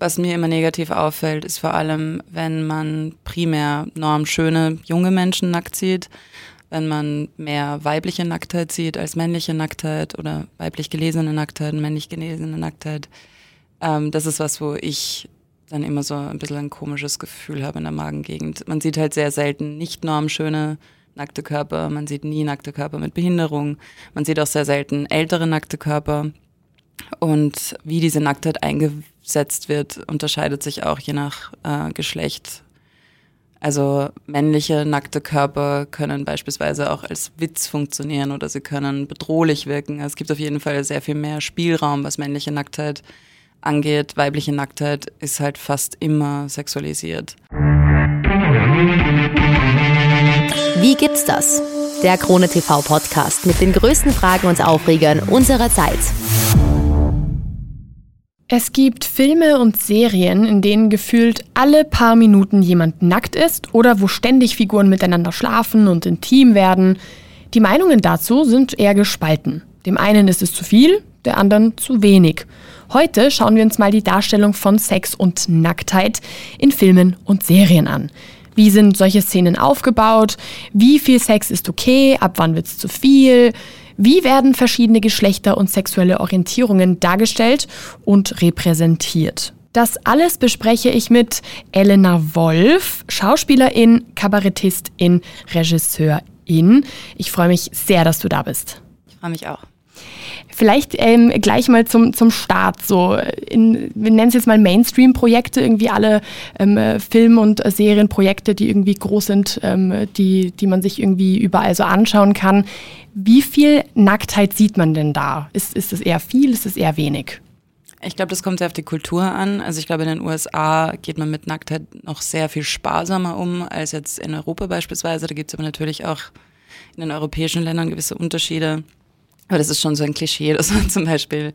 Was mir immer negativ auffällt, ist vor allem, wenn man primär normschöne junge Menschen nackt sieht, wenn man mehr weibliche Nacktheit sieht als männliche Nacktheit oder weiblich gelesene Nacktheit, männlich gelesene Nacktheit. Ähm, das ist was, wo ich dann immer so ein bisschen ein komisches Gefühl habe in der Magengegend. Man sieht halt sehr selten nicht normschöne nackte Körper, man sieht nie nackte Körper mit Behinderung, man sieht auch sehr selten ältere nackte Körper. Und wie diese Nacktheit eingesetzt wird, unterscheidet sich auch je nach äh, Geschlecht. Also männliche nackte Körper können beispielsweise auch als Witz funktionieren oder sie können bedrohlich wirken. Es gibt auf jeden Fall sehr viel mehr Spielraum, was männliche Nacktheit angeht. Weibliche Nacktheit ist halt fast immer sexualisiert. Wie gibt's das? Der Krone TV Podcast mit den größten Fragen und Aufregern unserer Zeit. Es gibt Filme und Serien, in denen gefühlt alle paar Minuten jemand nackt ist oder wo ständig Figuren miteinander schlafen und intim werden. Die Meinungen dazu sind eher gespalten. Dem einen ist es zu viel, der anderen zu wenig. Heute schauen wir uns mal die Darstellung von Sex und Nacktheit in Filmen und Serien an. Wie sind solche Szenen aufgebaut? Wie viel Sex ist okay? Ab wann wird es zu viel? Wie werden verschiedene Geschlechter und sexuelle Orientierungen dargestellt und repräsentiert? Das alles bespreche ich mit Elena Wolf, Schauspielerin, Kabarettistin, Regisseurin. Ich freue mich sehr, dass du da bist. Ich freue mich auch. Vielleicht ähm, gleich mal zum, zum Start. So in, wir nennen es jetzt mal Mainstream-Projekte, irgendwie alle ähm, Film- und äh, Serienprojekte, die irgendwie groß sind, ähm, die, die man sich irgendwie überall so anschauen kann. Wie viel Nacktheit sieht man denn da? Ist, ist es eher viel, ist es eher wenig? Ich glaube, das kommt sehr auf die Kultur an. Also ich glaube, in den USA geht man mit Nacktheit noch sehr viel sparsamer um als jetzt in Europa beispielsweise. Da gibt es aber natürlich auch in den europäischen Ländern gewisse Unterschiede. Aber das ist schon so ein Klischee, dass man zum Beispiel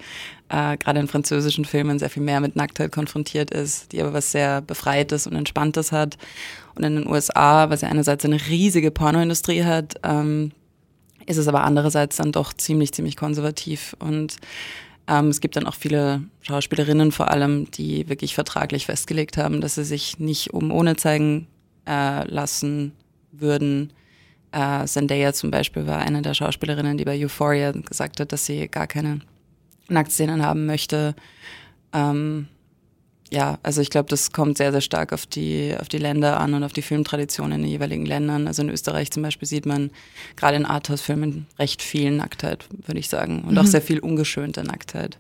äh, gerade in französischen Filmen sehr viel mehr mit Nacktheit konfrontiert ist, die aber was sehr Befreites und Entspanntes hat. Und in den USA, was ja einerseits eine riesige Pornoindustrie hat, ähm, ist es aber andererseits dann doch ziemlich, ziemlich konservativ. Und ähm, es gibt dann auch viele Schauspielerinnen vor allem, die wirklich vertraglich festgelegt haben, dass sie sich nicht um ohne zeigen äh, lassen würden äh, Zendaya zum Beispiel war eine der Schauspielerinnen, die bei Euphoria gesagt hat, dass sie gar keine Nacktszenen haben möchte. Ähm, ja, also ich glaube, das kommt sehr, sehr stark auf die, auf die Länder an und auf die Filmtraditionen in den jeweiligen Ländern. Also in Österreich zum Beispiel sieht man gerade in Arthouse-Filmen recht viel Nacktheit, würde ich sagen. Und mhm. auch sehr viel ungeschönte Nacktheit.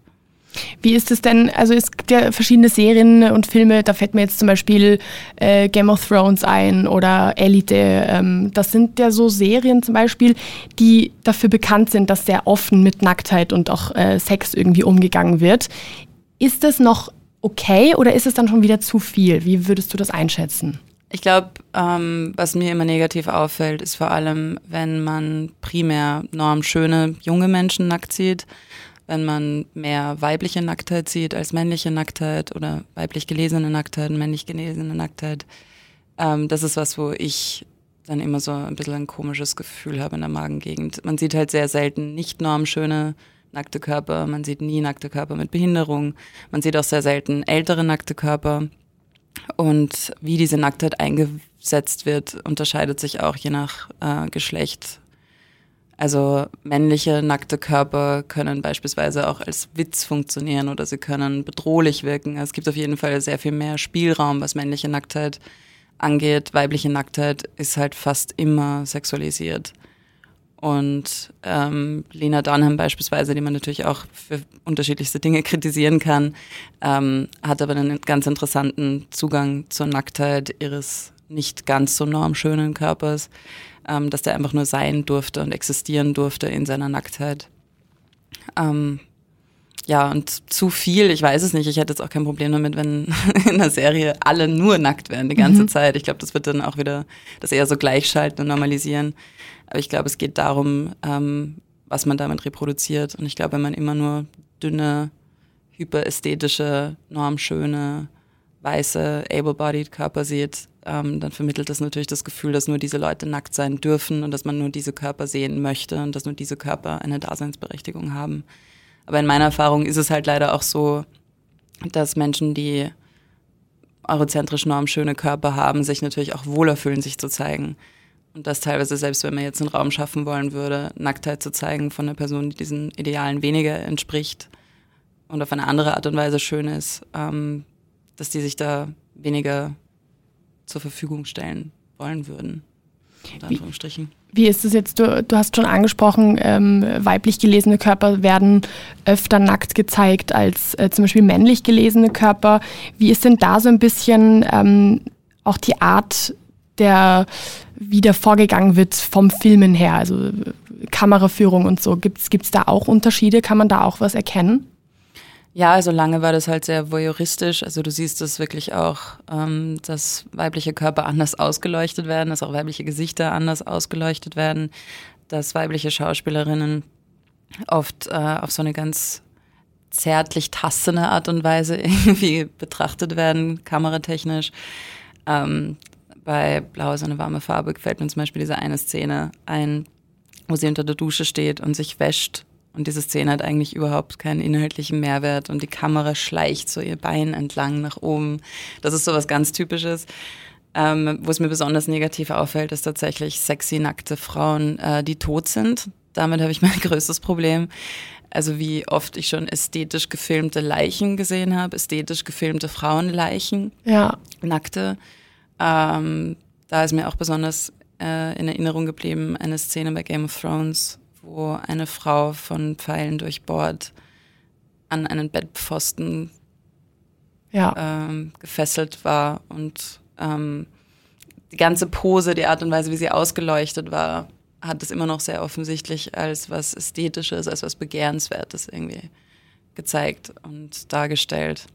Wie ist es denn, also es gibt ja verschiedene Serien und Filme, da fällt mir jetzt zum Beispiel äh, Game of Thrones ein oder Elite. Ähm, das sind ja so Serien zum Beispiel, die dafür bekannt sind, dass sehr offen mit Nacktheit und auch äh, Sex irgendwie umgegangen wird. Ist das noch okay oder ist es dann schon wieder zu viel? Wie würdest du das einschätzen? Ich glaube, ähm, was mir immer negativ auffällt, ist vor allem, wenn man primär normschöne junge Menschen nackt sieht wenn man mehr weibliche Nacktheit sieht als männliche Nacktheit oder weiblich gelesene Nacktheit, männlich gelesene Nacktheit. Ähm, das ist was, wo ich dann immer so ein bisschen ein komisches Gefühl habe in der Magengegend. Man sieht halt sehr selten nicht normschöne nackte Körper, man sieht nie nackte Körper mit Behinderung, man sieht auch sehr selten ältere nackte Körper. Und wie diese Nacktheit eingesetzt wird, unterscheidet sich auch je nach äh, Geschlecht also männliche nackte Körper können beispielsweise auch als Witz funktionieren oder sie können bedrohlich wirken. Es gibt auf jeden Fall sehr viel mehr Spielraum, was männliche Nacktheit angeht. Weibliche Nacktheit ist halt fast immer sexualisiert. Und ähm, Lena Dunham beispielsweise, die man natürlich auch für unterschiedlichste Dinge kritisieren kann, ähm, hat aber einen ganz interessanten Zugang zur Nacktheit ihres nicht ganz so normschönen Körpers ähm, dass der einfach nur sein durfte und existieren durfte in seiner Nacktheit. Ähm, ja, und zu viel, ich weiß es nicht. Ich hätte jetzt auch kein Problem damit, wenn in der Serie alle nur nackt wären die ganze mhm. Zeit. Ich glaube, das wird dann auch wieder das eher so gleichschalten und normalisieren. Aber ich glaube, es geht darum, ähm, was man damit reproduziert. Und ich glaube, wenn man immer nur dünne, hyperästhetische, normschöne, weiße, able-bodied Körper sieht, ähm, dann vermittelt das natürlich das Gefühl, dass nur diese Leute nackt sein dürfen und dass man nur diese Körper sehen möchte und dass nur diese Körper eine Daseinsberechtigung haben. Aber in meiner Erfahrung ist es halt leider auch so, dass Menschen, die eurozentrisch normschöne Körper haben, sich natürlich auch wohler fühlen, sich zu zeigen. Und das teilweise, selbst wenn man jetzt einen Raum schaffen wollen würde, Nacktheit zu zeigen von einer Person, die diesen Idealen weniger entspricht und auf eine andere Art und Weise schön ist, ähm, dass die sich da weniger zur Verfügung stellen wollen würden. Wie, wie ist es jetzt? Du, du hast schon angesprochen, ähm, weiblich gelesene Körper werden öfter nackt gezeigt als äh, zum Beispiel männlich gelesene Körper. Wie ist denn da so ein bisschen ähm, auch die Art der, wie da vorgegangen wird vom Filmen her, also Kameraführung und so. Gibt es da auch Unterschiede? Kann man da auch was erkennen? Ja, also lange war das halt sehr voyeuristisch. Also du siehst es wirklich auch, ähm, dass weibliche Körper anders ausgeleuchtet werden, dass auch weibliche Gesichter anders ausgeleuchtet werden, dass weibliche Schauspielerinnen oft äh, auf so eine ganz zärtlich tastende Art und Weise irgendwie betrachtet werden, kameratechnisch. Ähm, bei Blau ist eine warme Farbe gefällt mir zum Beispiel diese eine Szene ein, wo sie unter der Dusche steht und sich wäscht und diese Szene hat eigentlich überhaupt keinen inhaltlichen Mehrwert und die Kamera schleicht so ihr Bein entlang nach oben. Das ist so was ganz Typisches. Ähm, wo es mir besonders negativ auffällt, ist tatsächlich sexy, nackte Frauen, äh, die tot sind. Damit habe ich mein größtes Problem. Also wie oft ich schon ästhetisch gefilmte Leichen gesehen habe, ästhetisch gefilmte Frauenleichen, ja. nackte. Ähm, da ist mir auch besonders äh, in Erinnerung geblieben eine Szene bei Game of Thrones, wo eine Frau von Pfeilen durchbohrt an einen Bettpfosten ja. ähm, gefesselt war und ähm, die ganze Pose, die Art und Weise, wie sie ausgeleuchtet war, hat es immer noch sehr offensichtlich als was Ästhetisches, als was Begehrenswertes irgendwie gezeigt und dargestellt.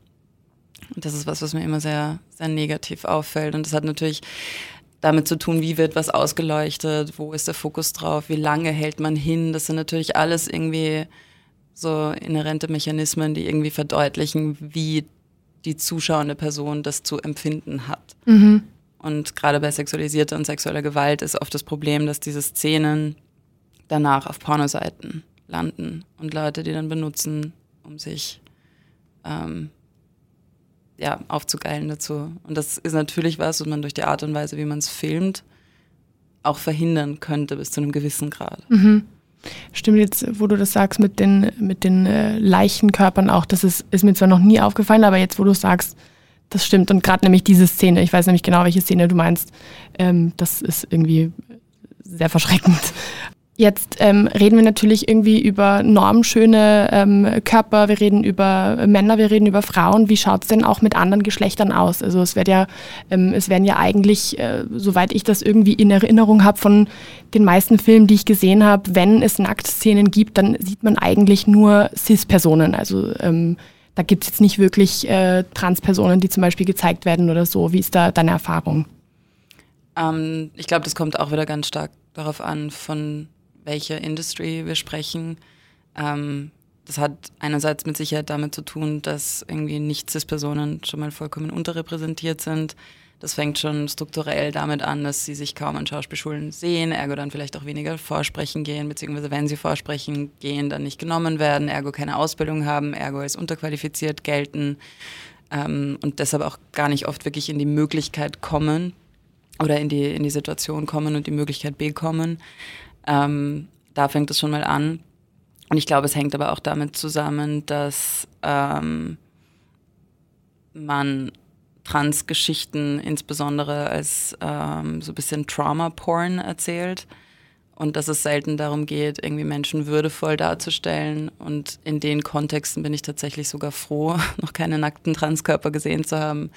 Und das ist was, was mir immer sehr, sehr negativ auffällt. Und das hat natürlich damit zu tun, wie wird was ausgeleuchtet, wo ist der Fokus drauf, wie lange hält man hin. Das sind natürlich alles irgendwie so inhärente Mechanismen, die irgendwie verdeutlichen, wie die zuschauende Person das zu empfinden hat. Mhm. Und gerade bei sexualisierter und sexueller Gewalt ist oft das Problem, dass diese Szenen danach auf Pornoseiten landen und Leute, die dann benutzen, um sich ähm, ja, aufzugeilen dazu. Und das ist natürlich was, was man durch die Art und Weise, wie man es filmt, auch verhindern könnte bis zu einem gewissen Grad. Mhm. Stimmt jetzt, wo du das sagst mit den, mit den äh, Leichenkörpern auch, das ist, ist mir zwar noch nie aufgefallen, aber jetzt, wo du sagst, das stimmt. Und gerade nämlich diese Szene, ich weiß nämlich genau, welche Szene du meinst, ähm, das ist irgendwie sehr verschreckend. Jetzt ähm, reden wir natürlich irgendwie über normschöne ähm, Körper, wir reden über Männer, wir reden über Frauen. Wie schaut es denn auch mit anderen Geschlechtern aus? Also es wird ja, ähm, es werden ja eigentlich, äh, soweit ich das irgendwie in Erinnerung habe von den meisten Filmen, die ich gesehen habe, wenn es Nacktszenen gibt, dann sieht man eigentlich nur Cis-Personen. Also ähm, da gibt es jetzt nicht wirklich äh, Trans-Personen, die zum Beispiel gezeigt werden oder so. Wie ist da deine Erfahrung? Ähm, ich glaube, das kommt auch wieder ganz stark darauf an, von welche Industry wir sprechen. Ähm, das hat einerseits mit Sicherheit damit zu tun, dass irgendwie Nicht-Cis-Personen schon mal vollkommen unterrepräsentiert sind. Das fängt schon strukturell damit an, dass sie sich kaum an Schauspielschulen sehen, ergo dann vielleicht auch weniger vorsprechen gehen, beziehungsweise wenn sie vorsprechen gehen, dann nicht genommen werden, ergo keine Ausbildung haben, ergo als unterqualifiziert gelten ähm, und deshalb auch gar nicht oft wirklich in die Möglichkeit kommen oder in die, in die Situation kommen und die Möglichkeit bekommen. Ähm, da fängt es schon mal an. Und ich glaube, es hängt aber auch damit zusammen, dass ähm, man Trans-Geschichten insbesondere als ähm, so ein bisschen Trauma-Porn erzählt und dass es selten darum geht, irgendwie Menschen würdevoll darzustellen. Und in den Kontexten bin ich tatsächlich sogar froh, noch keine nackten Transkörper gesehen zu haben,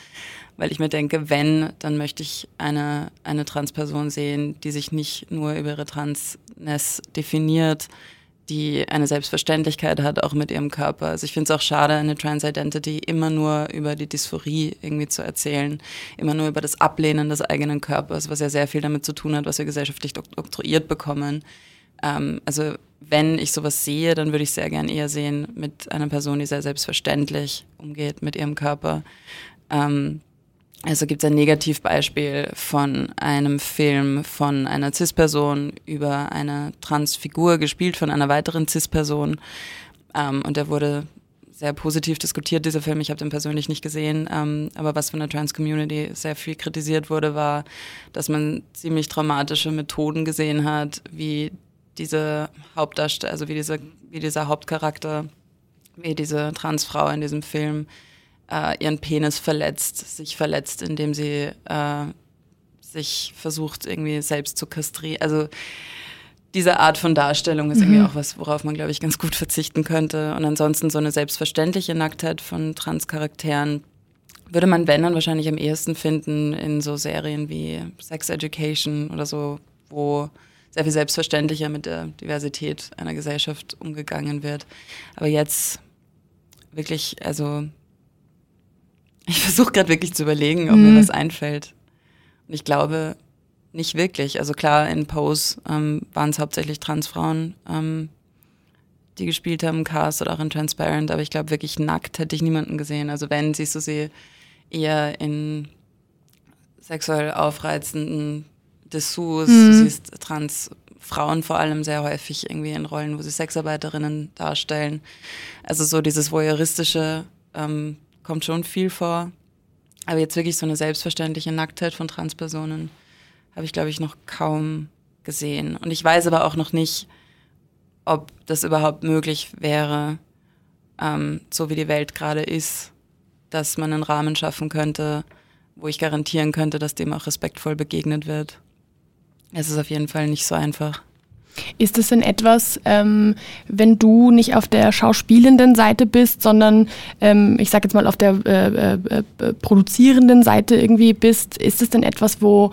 weil ich mir denke, wenn, dann möchte ich eine, eine Transperson sehen, die sich nicht nur über ihre Transness definiert, die eine Selbstverständlichkeit hat, auch mit ihrem Körper. Also ich finde es auch schade, eine Trans-Identity immer nur über die Dysphorie irgendwie zu erzählen, immer nur über das Ablehnen des eigenen Körpers, was ja sehr viel damit zu tun hat, was wir gesellschaftlich oktroyiert bekommen. Ähm, also wenn ich sowas sehe, dann würde ich sehr gern eher sehen mit einer Person, die sehr selbstverständlich umgeht mit ihrem Körper. Ähm, also gibt es ein Negativbeispiel von einem Film von einer CIS-Person über eine Transfigur, gespielt von einer weiteren CIS-Person. Ähm, und der wurde sehr positiv diskutiert, dieser Film. Ich habe den persönlich nicht gesehen. Ähm, aber was von der Trans-Community sehr viel kritisiert wurde, war, dass man ziemlich traumatische Methoden gesehen hat, wie diese Hauptdarsteller, also wie, diese, wie dieser Hauptcharakter, wie diese Transfrau in diesem Film äh, ihren Penis verletzt, sich verletzt, indem sie äh, sich versucht, irgendwie selbst zu kastrieren. Also diese Art von Darstellung ist mhm. irgendwie auch was, worauf man, glaube ich, ganz gut verzichten könnte. Und ansonsten so eine selbstverständliche Nacktheit von Transcharakteren würde man, wenn, dann wahrscheinlich am ehesten finden in so Serien wie Sex Education oder so, wo sehr viel selbstverständlicher mit der Diversität einer Gesellschaft umgegangen wird. Aber jetzt wirklich, also ich versuche gerade wirklich zu überlegen, ob mhm. mir was einfällt. Und ich glaube, nicht wirklich. Also klar, in Pose ähm, waren es hauptsächlich Transfrauen, ähm, die gespielt haben, Cast oder auch in Transparent, aber ich glaube wirklich nackt hätte ich niemanden gesehen. Also wenn, siehst du sie eher in sexuell aufreizenden Dessous, mhm. du siehst Transfrauen vor allem sehr häufig irgendwie in Rollen, wo sie Sexarbeiterinnen darstellen. Also so dieses voyeuristische ähm, kommt schon viel vor. Aber jetzt wirklich so eine selbstverständliche Nacktheit von Transpersonen habe ich, glaube ich, noch kaum gesehen. Und ich weiß aber auch noch nicht, ob das überhaupt möglich wäre, ähm, so wie die Welt gerade ist, dass man einen Rahmen schaffen könnte, wo ich garantieren könnte, dass dem auch respektvoll begegnet wird. Es ist auf jeden Fall nicht so einfach. Ist es denn etwas, ähm, wenn du nicht auf der schauspielenden Seite bist, sondern ähm, ich sage jetzt mal auf der äh, äh, äh, produzierenden Seite irgendwie bist, ist es denn etwas, wo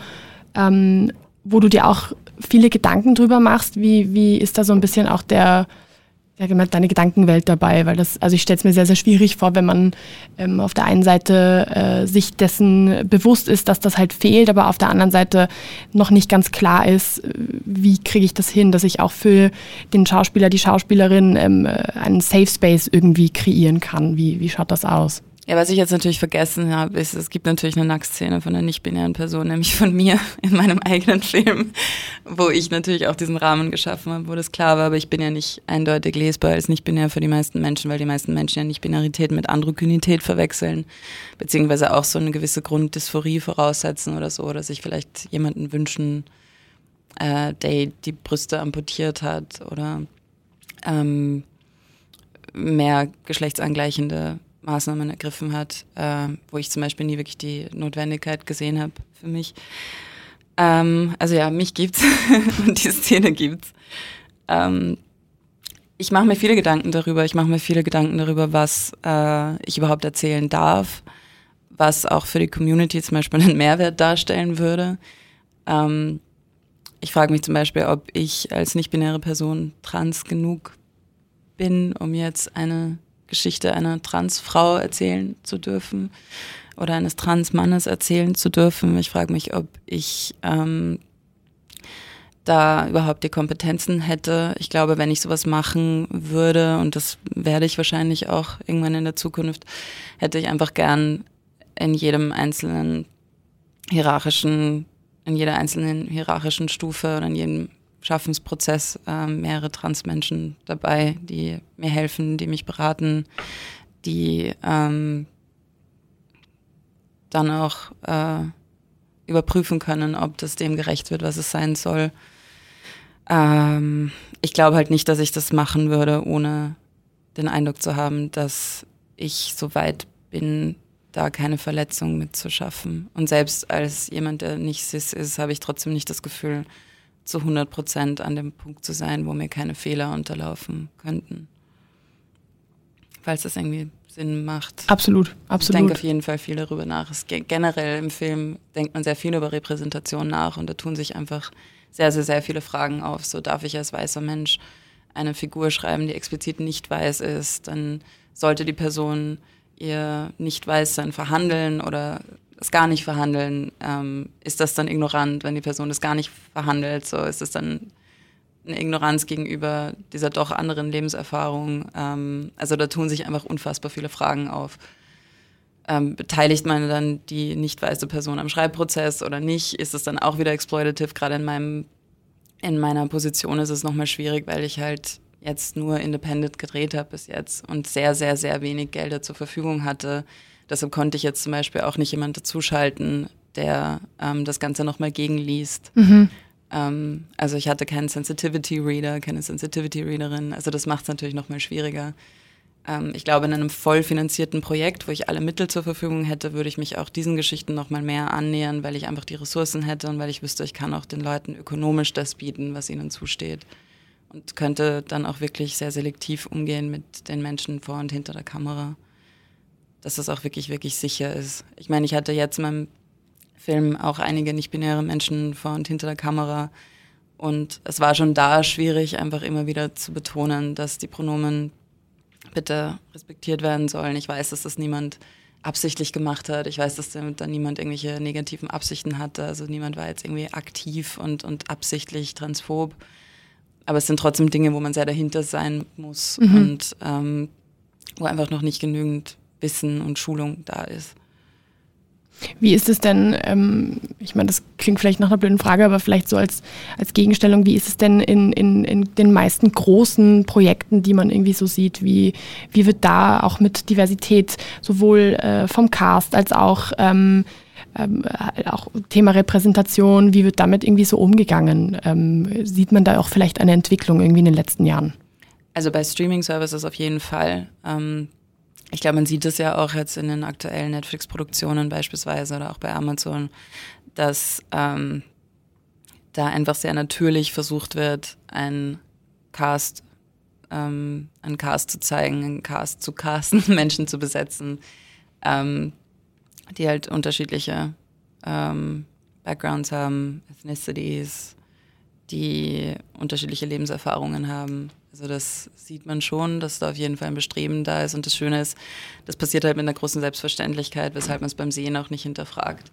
ähm, wo du dir auch viele Gedanken drüber machst. Wie, wie ist da so ein bisschen auch der, ja, deine Gedankenwelt dabei? Weil das, also ich stelle es mir sehr, sehr schwierig vor, wenn man ähm, auf der einen Seite äh, sich dessen bewusst ist, dass das halt fehlt, aber auf der anderen Seite noch nicht ganz klar ist, äh, wie kriege ich das hin, dass ich auch für den Schauspieler, die Schauspielerin ähm, äh, einen Safe Space irgendwie kreieren kann. Wie, wie schaut das aus? Ja, was ich jetzt natürlich vergessen habe, ist, es gibt natürlich eine Nacktszene von einer nicht-binären Person, nämlich von mir in meinem eigenen Film, wo ich natürlich auch diesen Rahmen geschaffen habe, wo das klar war, aber ich bin ja nicht eindeutig lesbar als nicht-binär für die meisten Menschen, weil die meisten Menschen ja Nicht-Binarität mit Androgynität verwechseln, beziehungsweise auch so eine gewisse Grunddysphorie voraussetzen oder so, oder sich vielleicht jemanden wünschen, äh, der die Brüste amputiert hat oder ähm, mehr geschlechtsangleichende Maßnahmen ergriffen hat, äh, wo ich zum Beispiel nie wirklich die Notwendigkeit gesehen habe für mich. Ähm, also ja, mich gibt's und die Szene gibt's. Ähm, ich mache mir viele Gedanken darüber. Ich mache mir viele Gedanken darüber, was äh, ich überhaupt erzählen darf, was auch für die Community zum Beispiel einen Mehrwert darstellen würde. Ähm, ich frage mich zum Beispiel, ob ich als nicht-binäre Person trans genug bin, um jetzt eine Geschichte einer Transfrau erzählen zu dürfen oder eines Transmannes erzählen zu dürfen. Ich frage mich, ob ich ähm, da überhaupt die Kompetenzen hätte. Ich glaube, wenn ich sowas machen würde, und das werde ich wahrscheinlich auch irgendwann in der Zukunft, hätte ich einfach gern in jedem einzelnen hierarchischen, in jeder einzelnen hierarchischen Stufe oder in jedem Schaffensprozess äh, mehrere Transmenschen dabei, die mir helfen, die mich beraten, die ähm, dann auch äh, überprüfen können, ob das dem gerecht wird, was es sein soll. Ähm, ich glaube halt nicht, dass ich das machen würde, ohne den Eindruck zu haben, dass ich so weit bin, da keine Verletzung mitzuschaffen. Und selbst als jemand, der nicht cis ist, habe ich trotzdem nicht das Gefühl, zu 100 Prozent an dem Punkt zu sein, wo mir keine Fehler unterlaufen könnten. Falls das irgendwie Sinn macht. Absolut, absolut. Ich denke auf jeden Fall viel darüber nach. Es, generell im Film denkt man sehr viel über Repräsentation nach und da tun sich einfach sehr, sehr, sehr viele Fragen auf. So darf ich als weißer Mensch eine Figur schreiben, die explizit nicht weiß ist, dann sollte die Person ihr nicht weiß sein verhandeln oder es gar nicht verhandeln, ähm, ist das dann ignorant, wenn die Person das gar nicht verhandelt? So ist es dann eine Ignoranz gegenüber dieser doch anderen Lebenserfahrung. Ähm, also da tun sich einfach unfassbar viele Fragen auf. Ähm, beteiligt man dann die nicht weiße Person am Schreibprozess oder nicht? Ist es dann auch wieder exploitative? Gerade in meinem in meiner Position ist es nochmal schwierig, weil ich halt jetzt nur independent gedreht habe bis jetzt und sehr, sehr, sehr wenig Gelder zur Verfügung hatte. Deshalb konnte ich jetzt zum Beispiel auch nicht jemand dazuschalten, der ähm, das Ganze nochmal gegenliest. Mhm. Ähm, also ich hatte keinen Sensitivity Reader, keine Sensitivity Readerin. Also das macht es natürlich nochmal schwieriger. Ähm, ich glaube, in einem voll finanzierten Projekt, wo ich alle Mittel zur Verfügung hätte, würde ich mich auch diesen Geschichten nochmal mehr annähern, weil ich einfach die Ressourcen hätte und weil ich wüsste, ich kann auch den Leuten ökonomisch das bieten, was ihnen zusteht. Und könnte dann auch wirklich sehr selektiv umgehen mit den Menschen vor und hinter der Kamera. Dass das auch wirklich, wirklich sicher ist. Ich meine, ich hatte jetzt in meinem Film auch einige nicht-binäre Menschen vor und hinter der Kamera. Und es war schon da schwierig, einfach immer wieder zu betonen, dass die Pronomen bitte respektiert werden sollen. Ich weiß, dass das niemand absichtlich gemacht hat. Ich weiß, dass da niemand irgendwelche negativen Absichten hatte. Also niemand war jetzt irgendwie aktiv und, und absichtlich transphob. Aber es sind trotzdem Dinge, wo man sehr dahinter sein muss mhm. und ähm, wo einfach noch nicht genügend Wissen und Schulung da ist. Wie ist es denn, ähm, ich meine, das klingt vielleicht nach einer blöden Frage, aber vielleicht so als, als Gegenstellung, wie ist es denn in, in, in den meisten großen Projekten, die man irgendwie so sieht? Wie, wie wird da auch mit Diversität sowohl äh, vom Cast als auch, ähm, ähm, auch Thema Repräsentation, wie wird damit irgendwie so umgegangen? Ähm, sieht man da auch vielleicht eine Entwicklung irgendwie in den letzten Jahren? Also bei Streaming-Services auf jeden Fall. Ähm, ich glaube, man sieht es ja auch jetzt in den aktuellen Netflix-Produktionen beispielsweise oder auch bei Amazon, dass ähm, da einfach sehr natürlich versucht wird, ein Cast, ähm, einen Cast zu zeigen, einen Cast zu casten, Menschen zu besetzen, ähm, die halt unterschiedliche ähm, Backgrounds haben, Ethnicities, die unterschiedliche Lebenserfahrungen haben. Also das sieht man schon, dass da auf jeden Fall ein Bestreben da ist. Und das Schöne ist, das passiert halt mit einer großen Selbstverständlichkeit, weshalb man es beim Sehen auch nicht hinterfragt.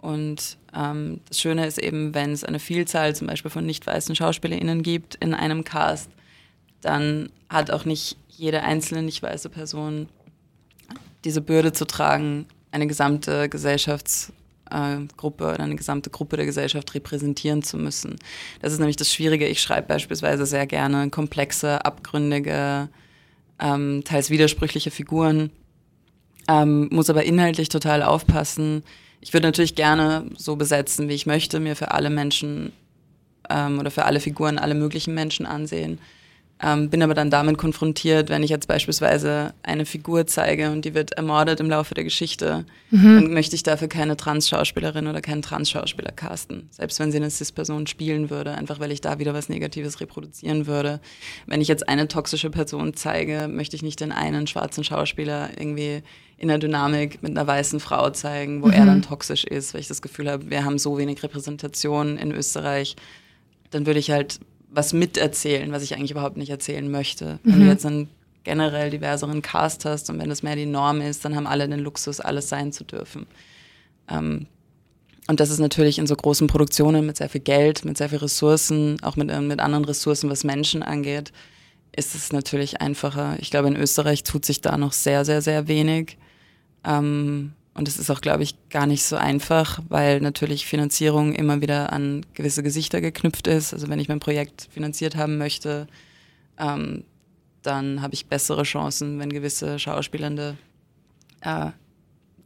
Und ähm, das Schöne ist eben, wenn es eine Vielzahl zum Beispiel von nicht weißen SchauspielerInnen gibt in einem Cast, dann hat auch nicht jede einzelne nicht weiße Person diese Bürde zu tragen, eine gesamte Gesellschafts- äh, Gruppe oder eine gesamte Gruppe der Gesellschaft repräsentieren zu müssen. Das ist nämlich das Schwierige. Ich schreibe beispielsweise sehr gerne komplexe, abgründige, ähm, teils widersprüchliche Figuren, ähm, muss aber inhaltlich total aufpassen. Ich würde natürlich gerne so besetzen, wie ich möchte, mir für alle Menschen ähm, oder für alle Figuren alle möglichen Menschen ansehen. Ähm, bin aber dann damit konfrontiert, wenn ich jetzt beispielsweise eine Figur zeige und die wird ermordet im Laufe der Geschichte, mhm. dann möchte ich dafür keine Trans-Schauspielerin oder keinen Trans-Schauspieler casten. Selbst wenn sie eine Cis-Person spielen würde, einfach weil ich da wieder was Negatives reproduzieren würde. Wenn ich jetzt eine toxische Person zeige, möchte ich nicht den einen schwarzen Schauspieler irgendwie in der Dynamik mit einer weißen Frau zeigen, wo mhm. er dann toxisch ist, weil ich das Gefühl habe, wir haben so wenig Repräsentation in Österreich. Dann würde ich halt was miterzählen, was ich eigentlich überhaupt nicht erzählen möchte. Mhm. Wenn du mhm. jetzt einen generell diverseren Cast hast und wenn das mehr die Norm ist, dann haben alle den Luxus, alles sein zu dürfen. Ähm, und das ist natürlich in so großen Produktionen mit sehr viel Geld, mit sehr viel Ressourcen, auch mit, äh, mit anderen Ressourcen, was Menschen angeht, ist es natürlich einfacher. Ich glaube, in Österreich tut sich da noch sehr, sehr, sehr wenig. Ähm, und es ist auch, glaube ich, gar nicht so einfach, weil natürlich Finanzierung immer wieder an gewisse Gesichter geknüpft ist. Also wenn ich mein Projekt finanziert haben möchte, ähm, dann habe ich bessere Chancen, wenn gewisse Schauspielende äh,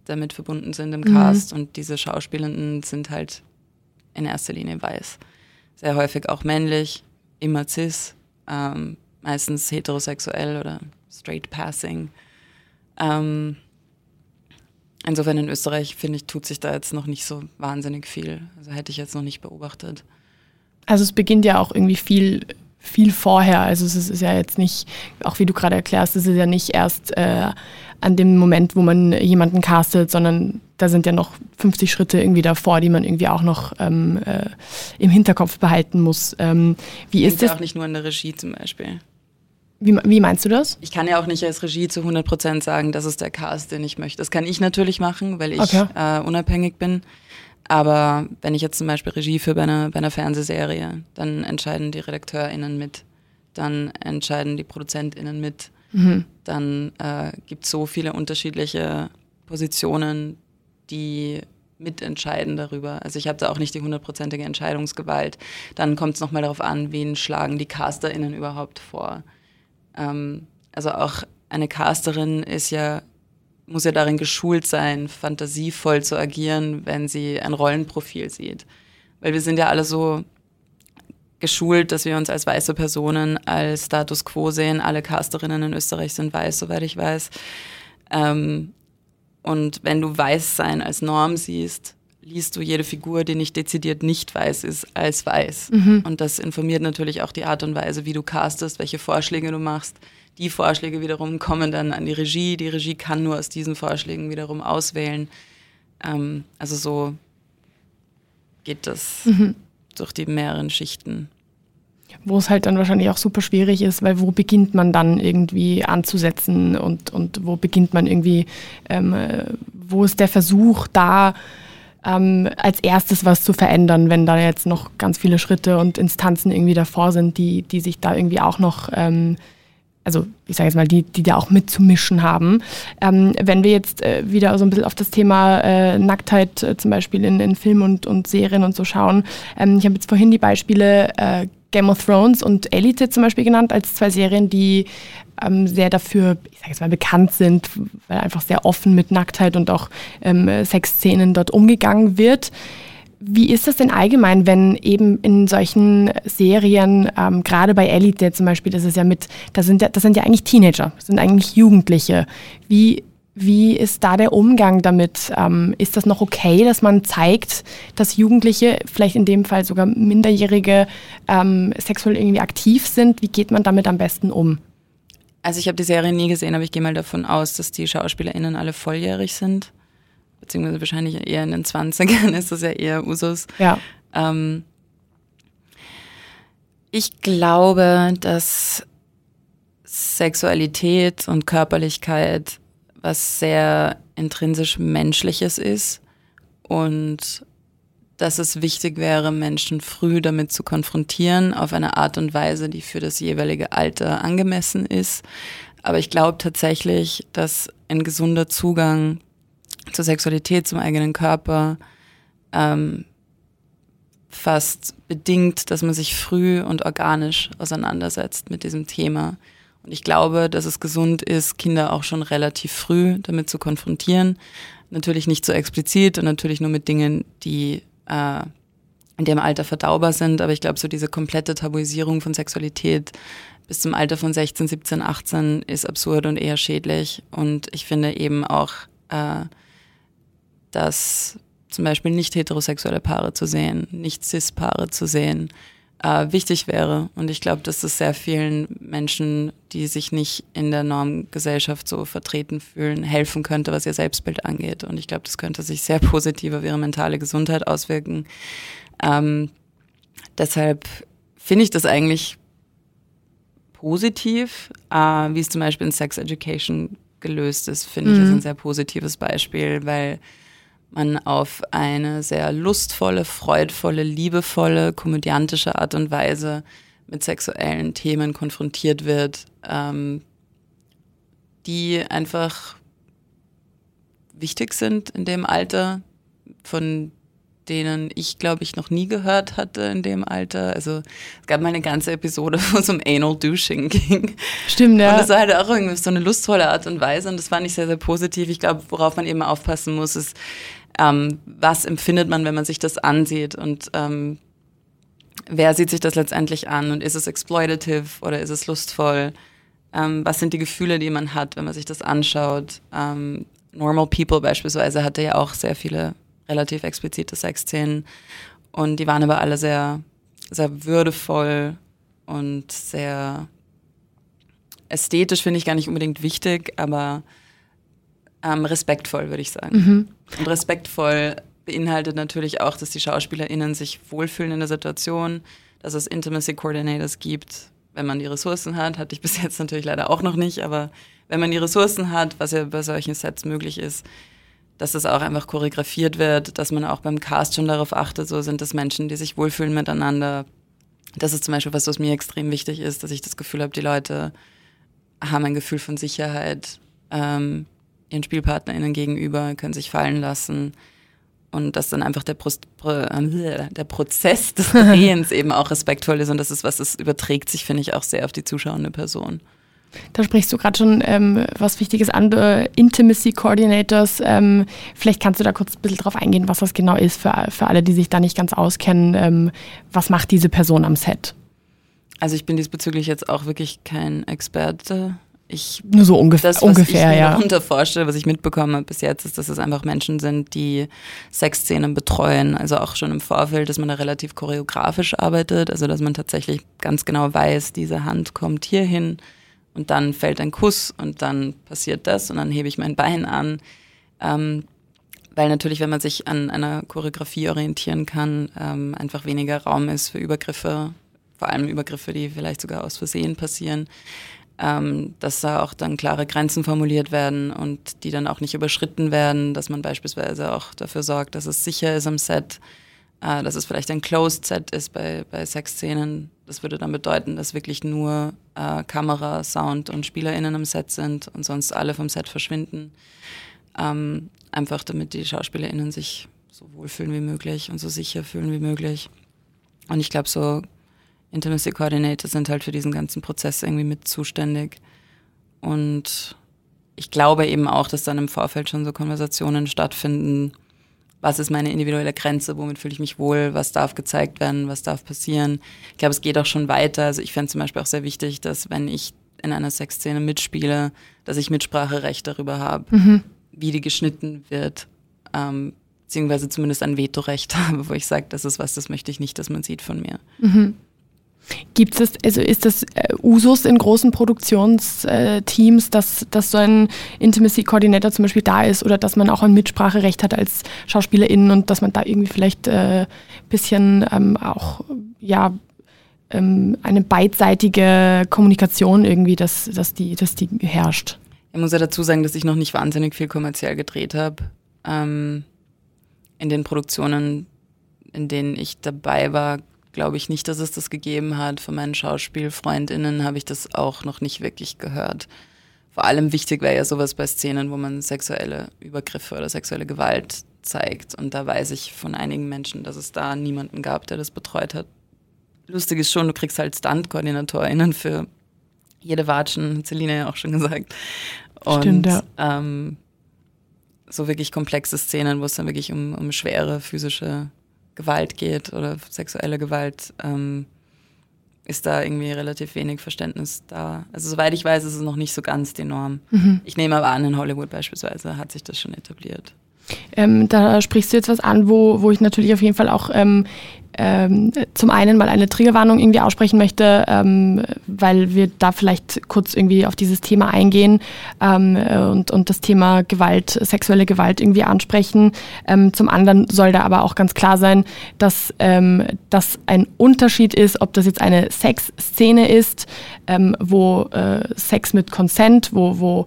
damit verbunden sind im mhm. Cast. Und diese Schauspielenden sind halt in erster Linie weiß. Sehr häufig auch männlich, immer cis, ähm, meistens heterosexuell oder straight passing. Ähm, Insofern in Österreich, finde ich, tut sich da jetzt noch nicht so wahnsinnig viel. Also hätte ich jetzt noch nicht beobachtet. Also es beginnt ja auch irgendwie viel, viel vorher. Also es ist ja jetzt nicht, auch wie du gerade erklärst, es ist ja nicht erst äh, an dem Moment, wo man jemanden castet, sondern da sind ja noch 50 Schritte irgendwie davor, die man irgendwie auch noch ähm, äh, im Hinterkopf behalten muss. Ähm, wie ist das? Ja auch nicht nur in der Regie zum Beispiel. Wie, wie, meinst du das? Ich kann ja auch nicht als Regie zu 100 Prozent sagen, das ist der Cast, den ich möchte. Das kann ich natürlich machen, weil ich okay. äh, unabhängig bin. Aber wenn ich jetzt zum Beispiel Regie für bei einer, bei einer Fernsehserie, dann entscheiden die RedakteurInnen mit, dann entscheiden die ProduzentInnen mit. Mhm. Dann äh, gibt es so viele unterschiedliche Positionen, die mitentscheiden darüber. Also ich habe da auch nicht die hundertprozentige Entscheidungsgewalt. Dann kommt es nochmal darauf an, wen schlagen die CasterInnen überhaupt vor. Ähm, also auch eine Casterin ist ja, muss ja darin geschult sein, fantasievoll zu agieren, wenn sie ein Rollenprofil sieht. Weil wir sind ja alle so geschult, dass wir uns als weiße Personen als Status quo sehen. Alle Casterinnen in Österreich sind weiß, soweit ich weiß. Ähm, und wenn du Weißsein als Norm siehst, liest du jede Figur, die nicht dezidiert nicht weiß ist, als weiß. Mhm. Und das informiert natürlich auch die Art und Weise, wie du castest, welche Vorschläge du machst. Die Vorschläge wiederum kommen dann an die Regie. Die Regie kann nur aus diesen Vorschlägen wiederum auswählen. Ähm, also so geht das mhm. durch die mehreren Schichten. Wo es halt dann wahrscheinlich auch super schwierig ist, weil wo beginnt man dann irgendwie anzusetzen und, und wo beginnt man irgendwie, ähm, wo ist der Versuch da, ähm, als erstes was zu verändern, wenn da jetzt noch ganz viele Schritte und Instanzen irgendwie davor sind, die, die sich da irgendwie auch noch, ähm, also ich sage jetzt mal, die, die da auch mitzumischen haben. Ähm, wenn wir jetzt äh, wieder so ein bisschen auf das Thema äh, Nacktheit äh, zum Beispiel in, in Filmen und, und Serien und so schauen, ähm, ich habe jetzt vorhin die Beispiele äh, Game of Thrones und Elite zum Beispiel genannt als zwei Serien, die ähm, sehr dafür, ich sage jetzt mal, bekannt sind, weil einfach sehr offen mit Nacktheit und auch ähm, Sexszenen dort umgegangen wird. Wie ist das denn allgemein, wenn eben in solchen Serien, ähm, gerade bei Elite zum Beispiel, das ist ja mit, das sind ja, das sind ja eigentlich Teenager, das sind eigentlich Jugendliche. Wie wie ist da der Umgang damit? Ähm, ist das noch okay, dass man zeigt, dass Jugendliche, vielleicht in dem Fall sogar Minderjährige, ähm, sexuell irgendwie aktiv sind? Wie geht man damit am besten um? Also ich habe die Serie nie gesehen, aber ich gehe mal davon aus, dass die SchauspielerInnen alle volljährig sind. Beziehungsweise wahrscheinlich eher in den 20ern ist das ja eher Usus. Ja. Ähm, ich glaube, dass Sexualität und Körperlichkeit was sehr intrinsisch Menschliches ist und dass es wichtig wäre, Menschen früh damit zu konfrontieren, auf eine Art und Weise, die für das jeweilige Alter angemessen ist. Aber ich glaube tatsächlich, dass ein gesunder Zugang zur Sexualität, zum eigenen Körper ähm, fast bedingt, dass man sich früh und organisch auseinandersetzt mit diesem Thema. Und ich glaube, dass es gesund ist, Kinder auch schon relativ früh damit zu konfrontieren. Natürlich nicht so explizit und natürlich nur mit Dingen, die äh, in dem Alter verdaubar sind. Aber ich glaube, so diese komplette Tabuisierung von Sexualität bis zum Alter von 16, 17, 18 ist absurd und eher schädlich. Und ich finde eben auch, äh, dass zum Beispiel nicht heterosexuelle Paare zu sehen, nicht cis-Paare zu sehen, äh, wichtig wäre. Und ich glaube, dass es sehr vielen Menschen, die sich nicht in der Normgesellschaft so vertreten fühlen, helfen könnte, was ihr Selbstbild angeht. Und ich glaube, das könnte sich sehr positiv auf ihre mentale Gesundheit auswirken. Ähm, deshalb finde ich das eigentlich positiv, äh, wie es zum Beispiel in Sex Education gelöst ist, finde mhm. ich, ist ein sehr positives Beispiel, weil man auf eine sehr lustvolle, freudvolle, liebevolle, komödiantische Art und Weise mit sexuellen Themen konfrontiert wird, ähm, die einfach wichtig sind in dem Alter, von denen ich, glaube ich, noch nie gehört hatte in dem Alter. Also es gab mal eine ganze Episode, wo es um Anal Douching ging. Stimmt, ja. Und das war halt auch irgendwie so eine lustvolle Art und Weise und das fand ich sehr, sehr positiv. Ich glaube, worauf man eben aufpassen muss, ist, ähm, was empfindet man, wenn man sich das ansieht und ähm, wer sieht sich das letztendlich an und ist es exploitative oder ist es lustvoll? Ähm, was sind die Gefühle, die man hat, wenn man sich das anschaut? Ähm, Normal People beispielsweise hatte ja auch sehr viele relativ explizite Sexszenen und die waren aber alle sehr, sehr würdevoll und sehr ästhetisch finde ich gar nicht unbedingt wichtig, aber ähm, respektvoll, würde ich sagen. Mhm. Und respektvoll beinhaltet natürlich auch, dass die SchauspielerInnen sich wohlfühlen in der Situation, dass es Intimacy Coordinators gibt, wenn man die Ressourcen hat. Hatte ich bis jetzt natürlich leider auch noch nicht, aber wenn man die Ressourcen hat, was ja bei solchen Sets möglich ist, dass das auch einfach choreografiert wird, dass man auch beim Cast schon darauf achtet, so sind das Menschen, die sich wohlfühlen miteinander. Das ist zum Beispiel was, was mir extrem wichtig ist, dass ich das Gefühl habe, die Leute haben ein Gefühl von Sicherheit. Ähm, ihren SpielpartnerInnen gegenüber, können sich fallen lassen. Und dass dann einfach der, Prost, der Prozess des Drehens eben auch respektvoll ist. Und das ist was, das überträgt sich, finde ich, auch sehr auf die zuschauende Person. Da sprichst du gerade schon ähm, was Wichtiges an, äh, Intimacy Coordinators. Ähm, vielleicht kannst du da kurz ein bisschen drauf eingehen, was das genau ist für, für alle, die sich da nicht ganz auskennen. Ähm, was macht diese Person am Set? Also ich bin diesbezüglich jetzt auch wirklich kein Experte. Ich, Nur so ungef das, ungefähr, ich mir ja. darunter vorstelle, was ich mitbekommen habe bis jetzt, ist, dass es einfach Menschen sind, die Sexszenen betreuen. Also auch schon im Vorfeld, dass man da relativ choreografisch arbeitet. Also dass man tatsächlich ganz genau weiß, diese Hand kommt hier hin und dann fällt ein Kuss und dann passiert das und dann hebe ich mein Bein an. Ähm, weil natürlich, wenn man sich an einer Choreografie orientieren kann, ähm, einfach weniger Raum ist für Übergriffe, vor allem Übergriffe, die vielleicht sogar aus Versehen passieren, ähm, dass da auch dann klare Grenzen formuliert werden und die dann auch nicht überschritten werden, dass man beispielsweise auch dafür sorgt, dass es sicher ist am Set, äh, dass es vielleicht ein Closed Set ist bei, bei Sexszenen. Das würde dann bedeuten, dass wirklich nur äh, Kamera, Sound und SpielerInnen am Set sind und sonst alle vom Set verschwinden. Ähm, einfach damit die SchauspielerInnen sich so wohlfühlen wie möglich und so sicher fühlen wie möglich. Und ich glaube, so Intimacy Coordinator sind halt für diesen ganzen Prozess irgendwie mit zuständig. Und ich glaube eben auch, dass dann im Vorfeld schon so Konversationen stattfinden, was ist meine individuelle Grenze, womit fühle ich mich wohl, was darf gezeigt werden, was darf passieren. Ich glaube, es geht auch schon weiter. Also ich fände zum Beispiel auch sehr wichtig, dass wenn ich in einer Sexszene mitspiele, dass ich Mitspracherecht darüber habe, mhm. wie die geschnitten wird, ähm, beziehungsweise zumindest ein Vetorecht habe, wo ich sage, das ist was, das möchte ich nicht, dass man sieht von mir. Mhm. Gibt es, also ist das äh, Usus in großen Produktionsteams, dass, dass so ein Intimacy Coordinator zum Beispiel da ist oder dass man auch ein Mitspracherecht hat als SchauspielerInnen und dass man da irgendwie vielleicht ein äh, bisschen ähm, auch, ja, ähm, eine beidseitige Kommunikation irgendwie, dass, dass, die, dass die herrscht? Ich muss ja dazu sagen, dass ich noch nicht wahnsinnig viel kommerziell gedreht habe. Ähm, in den Produktionen, in denen ich dabei war, glaube ich nicht, dass es das gegeben hat. Von meinen Schauspielfreundinnen habe ich das auch noch nicht wirklich gehört. Vor allem wichtig wäre ja sowas bei Szenen, wo man sexuelle Übergriffe oder sexuelle Gewalt zeigt. Und da weiß ich von einigen Menschen, dass es da niemanden gab, der das betreut hat. Lustig ist schon, du kriegst halt Stunt-KoordinatorInnen für jede Watschen, hat Celine ja auch schon gesagt. Und Stimmt, ja. ähm, so wirklich komplexe Szenen, wo es dann wirklich um, um schwere physische Gewalt geht oder sexuelle Gewalt, ähm, ist da irgendwie relativ wenig Verständnis da. Also soweit ich weiß, ist es noch nicht so ganz die Norm. Mhm. Ich nehme aber an, in Hollywood beispielsweise hat sich das schon etabliert. Ähm, da sprichst du jetzt was an, wo, wo ich natürlich auf jeden Fall auch ähm, ähm, zum einen mal eine Triggerwarnung irgendwie aussprechen möchte, ähm, weil wir da vielleicht kurz irgendwie auf dieses Thema eingehen ähm, und, und das Thema Gewalt, sexuelle Gewalt irgendwie ansprechen. Ähm, zum anderen soll da aber auch ganz klar sein, dass ähm, das ein Unterschied ist, ob das jetzt eine Sexszene ist, ähm, wo äh, Sex mit Consent, wo, wo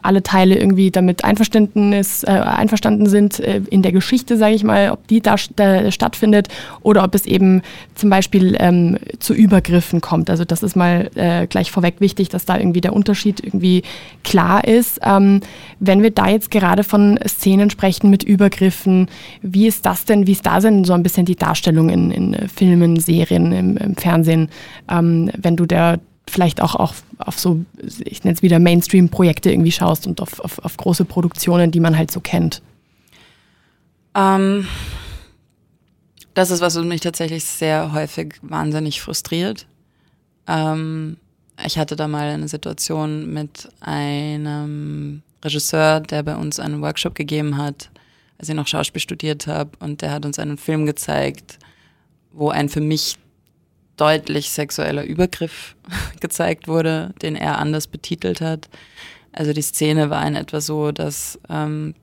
alle Teile irgendwie damit einverstanden, ist, äh, einverstanden sind äh, in der Geschichte, sage ich mal, ob die da, da, stattfindet oder ob es eben zum Beispiel ähm, zu Übergriffen kommt. Also das ist mal äh, gleich vorweg wichtig, dass da irgendwie der Unterschied irgendwie klar ist. Ähm, wenn wir da jetzt gerade von Szenen sprechen mit Übergriffen, wie ist das denn, wie ist da denn so ein bisschen die Darstellung in, in Filmen, Serien, im, im Fernsehen, ähm, wenn du der vielleicht auch, auch auf so, ich nenne es wieder Mainstream-Projekte irgendwie schaust und auf, auf, auf, große Produktionen, die man halt so kennt? Ähm, das ist was, was mich tatsächlich sehr häufig wahnsinnig frustriert. Ähm, ich hatte da mal eine Situation mit einem Regisseur, der bei uns einen Workshop gegeben hat, als ich noch Schauspiel studiert habe, und der hat uns einen Film gezeigt, wo ein für mich deutlich sexueller Übergriff gezeigt wurde, den er anders betitelt hat. Also die Szene war in etwa so, dass ähm,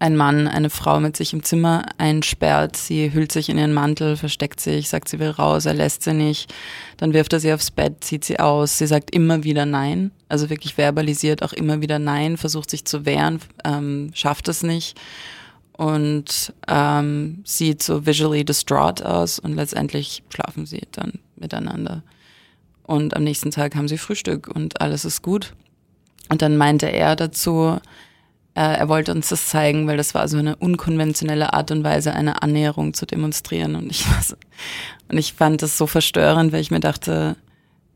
ein Mann eine Frau mit sich im Zimmer einsperrt, sie hüllt sich in ihren Mantel, versteckt sich, sagt, sie will raus, er lässt sie nicht, dann wirft er sie aufs Bett, zieht sie aus, sie sagt immer wieder Nein, also wirklich verbalisiert auch immer wieder Nein, versucht sich zu wehren, ähm, schafft es nicht und ähm, sieht so visually distraught aus und letztendlich schlafen sie dann miteinander. Und am nächsten Tag haben sie Frühstück und alles ist gut. Und dann meinte er dazu, äh, er wollte uns das zeigen, weil das war so eine unkonventionelle Art und Weise, eine Annäherung zu demonstrieren. Und ich, und ich fand das so verstörend, weil ich mir dachte,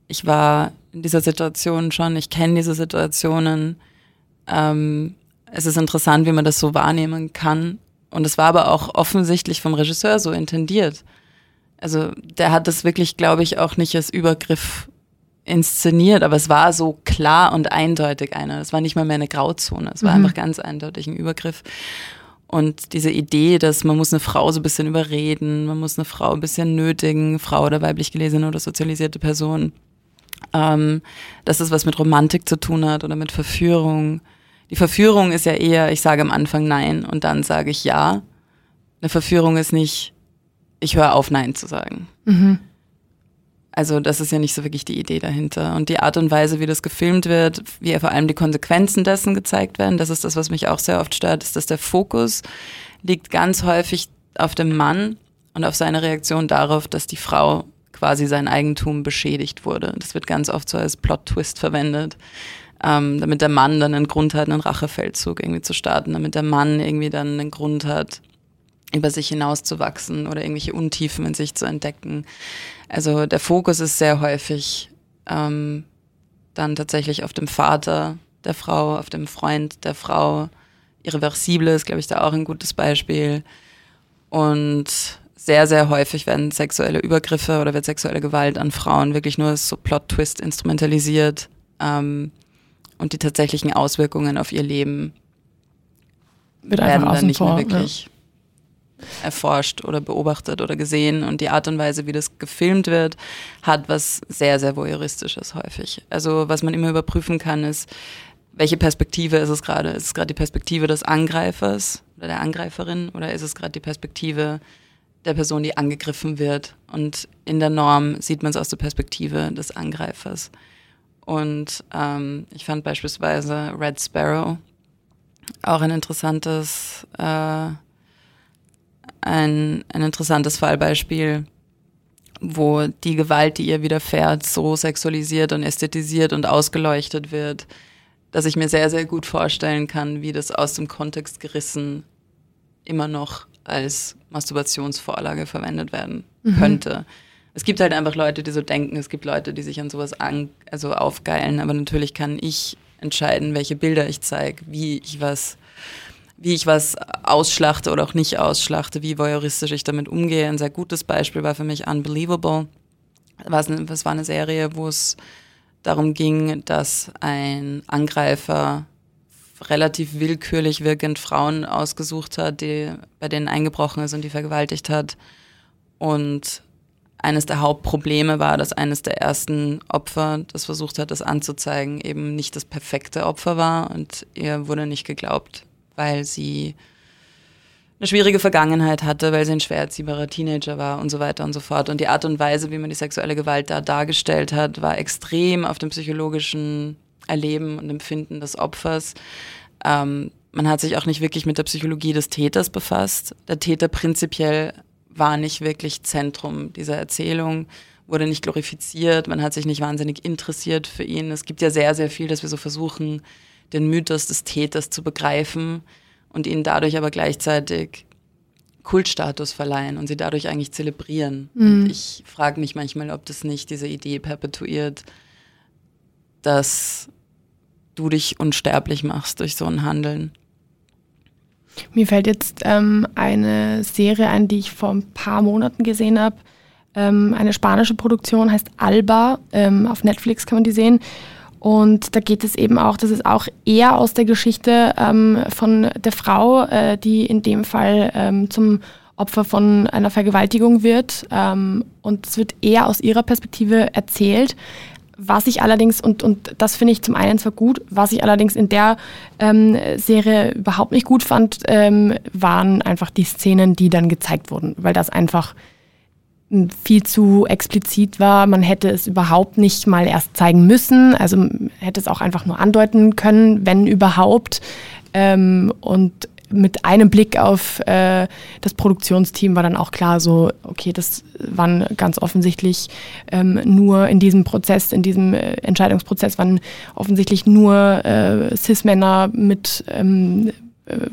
ich war in dieser Situation schon, ich kenne diese Situationen. Ähm, es ist interessant, wie man das so wahrnehmen kann. Und es war aber auch offensichtlich vom Regisseur so intendiert. Also der hat das wirklich, glaube ich, auch nicht als Übergriff inszeniert, aber es war so klar und eindeutig einer. Es war nicht mal mehr eine Grauzone. Es war mhm. einfach ganz eindeutig ein Übergriff. Und diese Idee, dass man muss eine Frau so ein bisschen überreden, man muss eine Frau ein bisschen nötigen, Frau oder weiblich gelesene oder sozialisierte Person, ähm, dass das was mit Romantik zu tun hat oder mit Verführung. Die Verführung ist ja eher, ich sage am Anfang Nein und dann sage ich Ja. Eine Verführung ist nicht, ich höre auf, Nein zu sagen. Mhm. Also das ist ja nicht so wirklich die Idee dahinter. Und die Art und Weise, wie das gefilmt wird, wie vor allem die Konsequenzen dessen gezeigt werden, das ist das, was mich auch sehr oft stört, ist, dass der Fokus liegt ganz häufig auf dem Mann und auf seine Reaktion darauf, dass die Frau quasi sein Eigentum beschädigt wurde. Das wird ganz oft so als Plot-Twist verwendet, ähm, damit der Mann dann einen Grund hat, einen Rachefeldzug irgendwie zu starten, damit der Mann irgendwie dann einen Grund hat, über sich hinauszuwachsen oder irgendwelche Untiefen in sich zu entdecken. Also der Fokus ist sehr häufig ähm, dann tatsächlich auf dem Vater der Frau, auf dem Freund der Frau. Irreversible ist, glaube ich, da auch ein gutes Beispiel. Und sehr, sehr häufig werden sexuelle Übergriffe oder wird sexuelle Gewalt an Frauen wirklich nur so Plot-Twist instrumentalisiert ähm, und die tatsächlichen Auswirkungen auf ihr Leben wird werden dann nicht vor, mehr wirklich. Ja erforscht oder beobachtet oder gesehen und die Art und Weise, wie das gefilmt wird, hat was sehr, sehr voyeuristisches häufig. Also was man immer überprüfen kann, ist, welche Perspektive ist es gerade? Ist es gerade die Perspektive des Angreifers oder der Angreiferin oder ist es gerade die Perspektive der Person, die angegriffen wird? Und in der Norm sieht man es aus der Perspektive des Angreifers. Und ähm, ich fand beispielsweise Red Sparrow auch ein interessantes äh, ein, ein interessantes Fallbeispiel, wo die Gewalt, die ihr widerfährt, so sexualisiert und ästhetisiert und ausgeleuchtet wird, dass ich mir sehr, sehr gut vorstellen kann, wie das aus dem Kontext gerissen immer noch als Masturbationsvorlage verwendet werden mhm. Es gibt halt einfach Leute, die so denken, es gibt Leute, die sich an sowas an, also aufgeilen, aber natürlich kann ich entscheiden, welche Bilder ich zeige, wie ich was wie ich was ausschlachte oder auch nicht ausschlachte, wie voyeuristisch ich damit umgehe. Ein sehr gutes Beispiel war für mich Unbelievable. Das war eine Serie, wo es darum ging, dass ein Angreifer relativ willkürlich wirkend Frauen ausgesucht hat, die, bei denen eingebrochen ist und die vergewaltigt hat. Und eines der Hauptprobleme war, dass eines der ersten Opfer, das versucht hat, das anzuzeigen, eben nicht das perfekte Opfer war und ihr wurde nicht geglaubt weil sie eine schwierige Vergangenheit hatte, weil sie ein schwer erziehbarer Teenager war und so weiter und so fort. Und die Art und Weise, wie man die sexuelle Gewalt da dargestellt hat, war extrem auf dem psychologischen Erleben und Empfinden des Opfers. Ähm, man hat sich auch nicht wirklich mit der Psychologie des Täters befasst. Der Täter prinzipiell war nicht wirklich Zentrum dieser Erzählung, wurde nicht glorifiziert, man hat sich nicht wahnsinnig interessiert für ihn. Es gibt ja sehr, sehr viel, dass wir so versuchen, den Mythos des Täters zu begreifen und ihnen dadurch aber gleichzeitig Kultstatus verleihen und sie dadurch eigentlich zelebrieren. Mhm. Und ich frage mich manchmal, ob das nicht diese Idee perpetuiert, dass du dich unsterblich machst durch so ein Handeln. Mir fällt jetzt ähm, eine Serie ein, die ich vor ein paar Monaten gesehen habe. Ähm, eine spanische Produktion heißt Alba. Ähm, auf Netflix kann man die sehen. Und da geht es eben auch, das ist auch eher aus der Geschichte ähm, von der Frau, äh, die in dem Fall ähm, zum Opfer von einer Vergewaltigung wird. Ähm, und es wird eher aus ihrer Perspektive erzählt. Was ich allerdings, und, und das finde ich zum einen zwar gut, was ich allerdings in der ähm, Serie überhaupt nicht gut fand, ähm, waren einfach die Szenen, die dann gezeigt wurden, weil das einfach viel zu explizit war. Man hätte es überhaupt nicht mal erst zeigen müssen. Also hätte es auch einfach nur andeuten können, wenn überhaupt. Ähm, und mit einem Blick auf äh, das Produktionsteam war dann auch klar, so, okay, das waren ganz offensichtlich ähm, nur in diesem Prozess, in diesem äh, Entscheidungsprozess waren offensichtlich nur äh, Cis-Männer mit ähm, äh,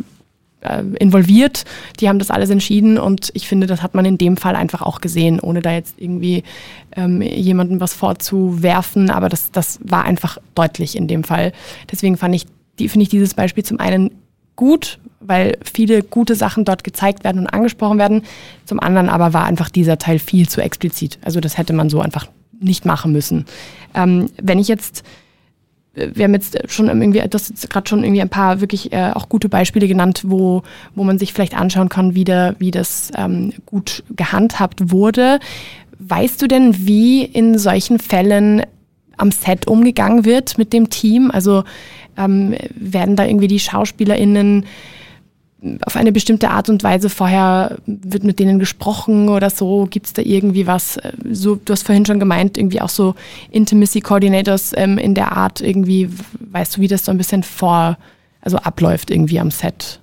äh, involviert. Die haben das alles entschieden und ich finde, das hat man in dem Fall einfach auch gesehen, ohne da jetzt irgendwie ähm, jemandem was vorzuwerfen. Aber das, das war einfach deutlich in dem Fall. Deswegen fand ich, die, finde ich dieses Beispiel zum einen gut, weil viele gute Sachen dort gezeigt werden und angesprochen werden. Zum anderen aber war einfach dieser Teil viel zu explizit. Also das hätte man so einfach nicht machen müssen. Ähm, wenn ich jetzt wir haben jetzt schon irgendwie, das gerade schon irgendwie ein paar wirklich äh, auch gute Beispiele genannt, wo, wo man sich vielleicht anschauen kann, wie, der, wie das ähm, gut gehandhabt wurde. Weißt du denn, wie in solchen Fällen am Set umgegangen wird mit dem Team? Also ähm, werden da irgendwie die SchauspielerInnen auf eine bestimmte Art und Weise vorher wird mit denen gesprochen oder so? Gibt es da irgendwie was? Äh, so, du hast vorhin schon gemeint, irgendwie auch so Intimacy Coordinators ähm, in der Art irgendwie. Weißt du, wie das so ein bisschen vor, also abläuft irgendwie am Set?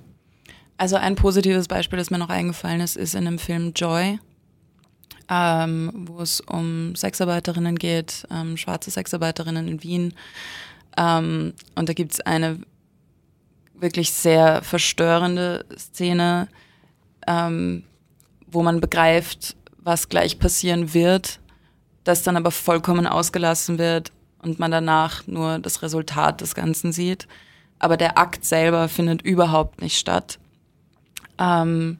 Also ein positives Beispiel, das mir noch eingefallen ist, ist in dem Film Joy, ähm, wo es um Sexarbeiterinnen geht, ähm, schwarze Sexarbeiterinnen in Wien. Ähm, und da gibt es eine wirklich sehr verstörende Szene, ähm, wo man begreift, was gleich passieren wird, das dann aber vollkommen ausgelassen wird und man danach nur das Resultat des Ganzen sieht. Aber der Akt selber findet überhaupt nicht statt. Ähm,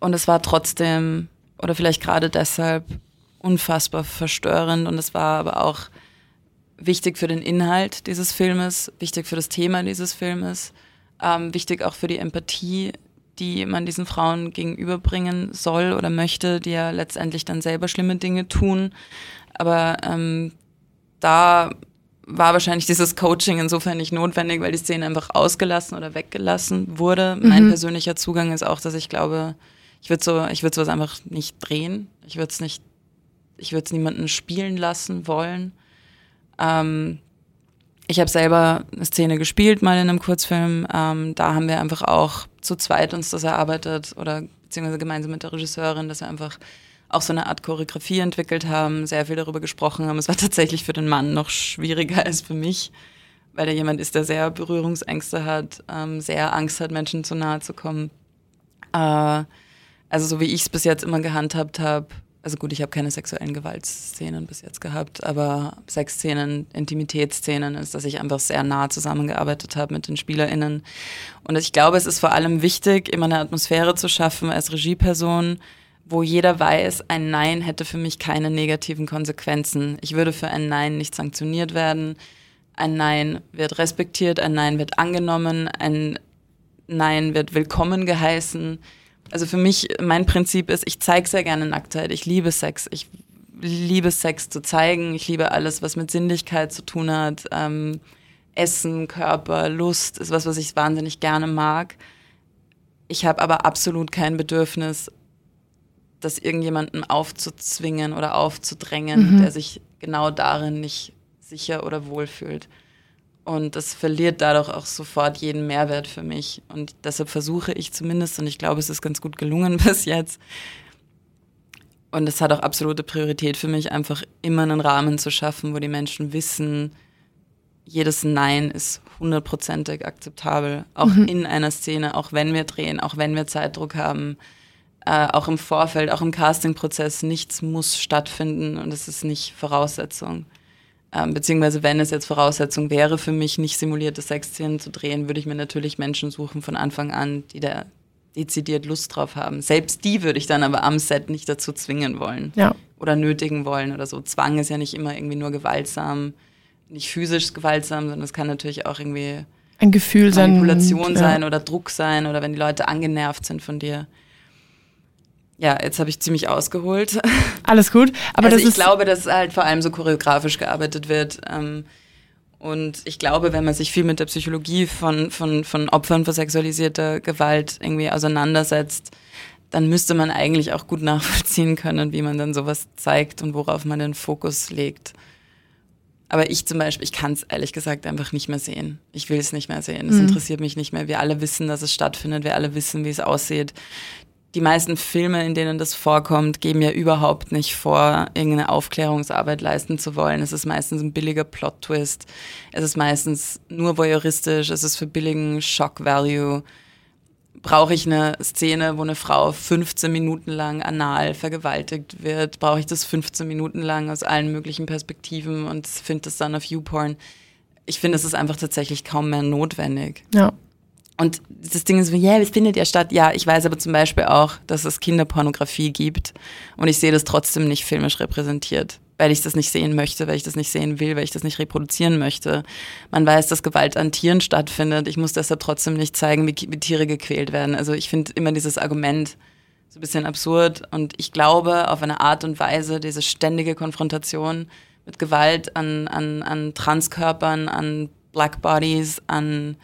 und es war trotzdem, oder vielleicht gerade deshalb, unfassbar verstörend und es war aber auch wichtig für den Inhalt dieses Filmes, wichtig für das Thema dieses Filmes, ähm, wichtig auch für die Empathie, die man diesen Frauen gegenüberbringen soll oder möchte, die ja letztendlich dann selber schlimme Dinge tun. Aber ähm, da war wahrscheinlich dieses Coaching insofern nicht notwendig, weil die Szene einfach ausgelassen oder weggelassen wurde. Mhm. Mein persönlicher Zugang ist auch, dass ich glaube, ich würde so, ich würde sowas einfach nicht drehen. Ich würde es nicht, ich würde es niemanden spielen lassen wollen. Ähm, ich habe selber eine Szene gespielt, mal in einem Kurzfilm. Ähm, da haben wir einfach auch zu zweit uns das erarbeitet oder beziehungsweise gemeinsam mit der Regisseurin, dass wir einfach auch so eine Art Choreografie entwickelt haben, sehr viel darüber gesprochen haben. Es war tatsächlich für den Mann noch schwieriger als für mich, weil er jemand ist, der sehr Berührungsängste hat, ähm, sehr Angst hat, Menschen zu nahe zu kommen. Äh, also so wie ich es bis jetzt immer gehandhabt habe, also gut, ich habe keine sexuellen Gewaltszenen bis jetzt gehabt, aber Sexszenen, Intimitätsszenen ist, dass ich einfach sehr nah zusammengearbeitet habe mit den SpielerInnen. Und ich glaube, es ist vor allem wichtig, immer eine Atmosphäre zu schaffen als Regieperson, wo jeder weiß, ein Nein hätte für mich keine negativen Konsequenzen. Ich würde für ein Nein nicht sanktioniert werden. Ein Nein wird respektiert, ein Nein wird angenommen, ein Nein wird willkommen geheißen also für mich, mein Prinzip ist, ich zeige sehr gerne Nacktheit. Ich liebe Sex. Ich liebe Sex zu zeigen. Ich liebe alles, was mit Sinnlichkeit zu tun hat. Ähm, Essen, Körper, Lust ist was, was ich wahnsinnig gerne mag. Ich habe aber absolut kein Bedürfnis, das irgendjemandem aufzuzwingen oder aufzudrängen, mhm. der sich genau darin nicht sicher oder wohl fühlt. Und das verliert dadurch auch sofort jeden Mehrwert für mich. Und deshalb versuche ich zumindest, und ich glaube, es ist ganz gut gelungen bis jetzt, und es hat auch absolute Priorität für mich, einfach immer einen Rahmen zu schaffen, wo die Menschen wissen, jedes Nein ist hundertprozentig akzeptabel. Auch mhm. in einer Szene, auch wenn wir drehen, auch wenn wir Zeitdruck haben, äh, auch im Vorfeld, auch im Castingprozess. Nichts muss stattfinden und es ist nicht Voraussetzung. Ähm, beziehungsweise wenn es jetzt Voraussetzung wäre für mich, nicht simulierte Sexszenen zu drehen, würde ich mir natürlich Menschen suchen von Anfang an, die da dezidiert Lust drauf haben. Selbst die würde ich dann aber am Set nicht dazu zwingen wollen ja. oder nötigen wollen oder so. Zwang ist ja nicht immer irgendwie nur gewaltsam, nicht physisch gewaltsam, sondern es kann natürlich auch irgendwie ein Gefühl Manipulation sein, sein ja. oder Druck sein oder wenn die Leute angenervt sind von dir. Ja, jetzt habe ich ziemlich ausgeholt. Alles gut. Aber also ich glaube, dass halt vor allem so choreografisch gearbeitet wird. Ähm, und ich glaube, wenn man sich viel mit der Psychologie von, von, von Opfern von sexualisierter Gewalt irgendwie auseinandersetzt, dann müsste man eigentlich auch gut nachvollziehen können, wie man dann sowas zeigt und worauf man den Fokus legt. Aber ich zum Beispiel, ich kann es ehrlich gesagt einfach nicht mehr sehen. Ich will es nicht mehr sehen. Es mhm. interessiert mich nicht mehr. Wir alle wissen, dass es stattfindet. Wir alle wissen, wie es aussieht die meisten Filme, in denen das vorkommt, geben ja überhaupt nicht vor, irgendeine Aufklärungsarbeit leisten zu wollen. Es ist meistens ein billiger Plot-Twist. Es ist meistens nur voyeuristisch. Es ist für billigen Shock-Value. Brauche ich eine Szene, wo eine Frau 15 Minuten lang anal vergewaltigt wird? Brauche ich das 15 Minuten lang aus allen möglichen Perspektiven und finde das dann auf YouPorn? Ich finde, es ist einfach tatsächlich kaum mehr notwendig. Ja. Und das Ding ist, ja, es findet ja statt. Ja, ich weiß aber zum Beispiel auch, dass es Kinderpornografie gibt und ich sehe das trotzdem nicht filmisch repräsentiert weil ich das nicht sehen möchte, weil ich das nicht sehen will, weil ich das nicht reproduzieren möchte. Man weiß, dass Gewalt an Tieren stattfindet. Ich muss deshalb trotzdem nicht zeigen, wie, wie Tiere gequält werden. Also ich finde immer dieses Argument so ein bisschen absurd und ich glaube auf eine Art und Weise diese ständige Konfrontation mit Gewalt an, an, an Transkörpern, an Black Bodies, an,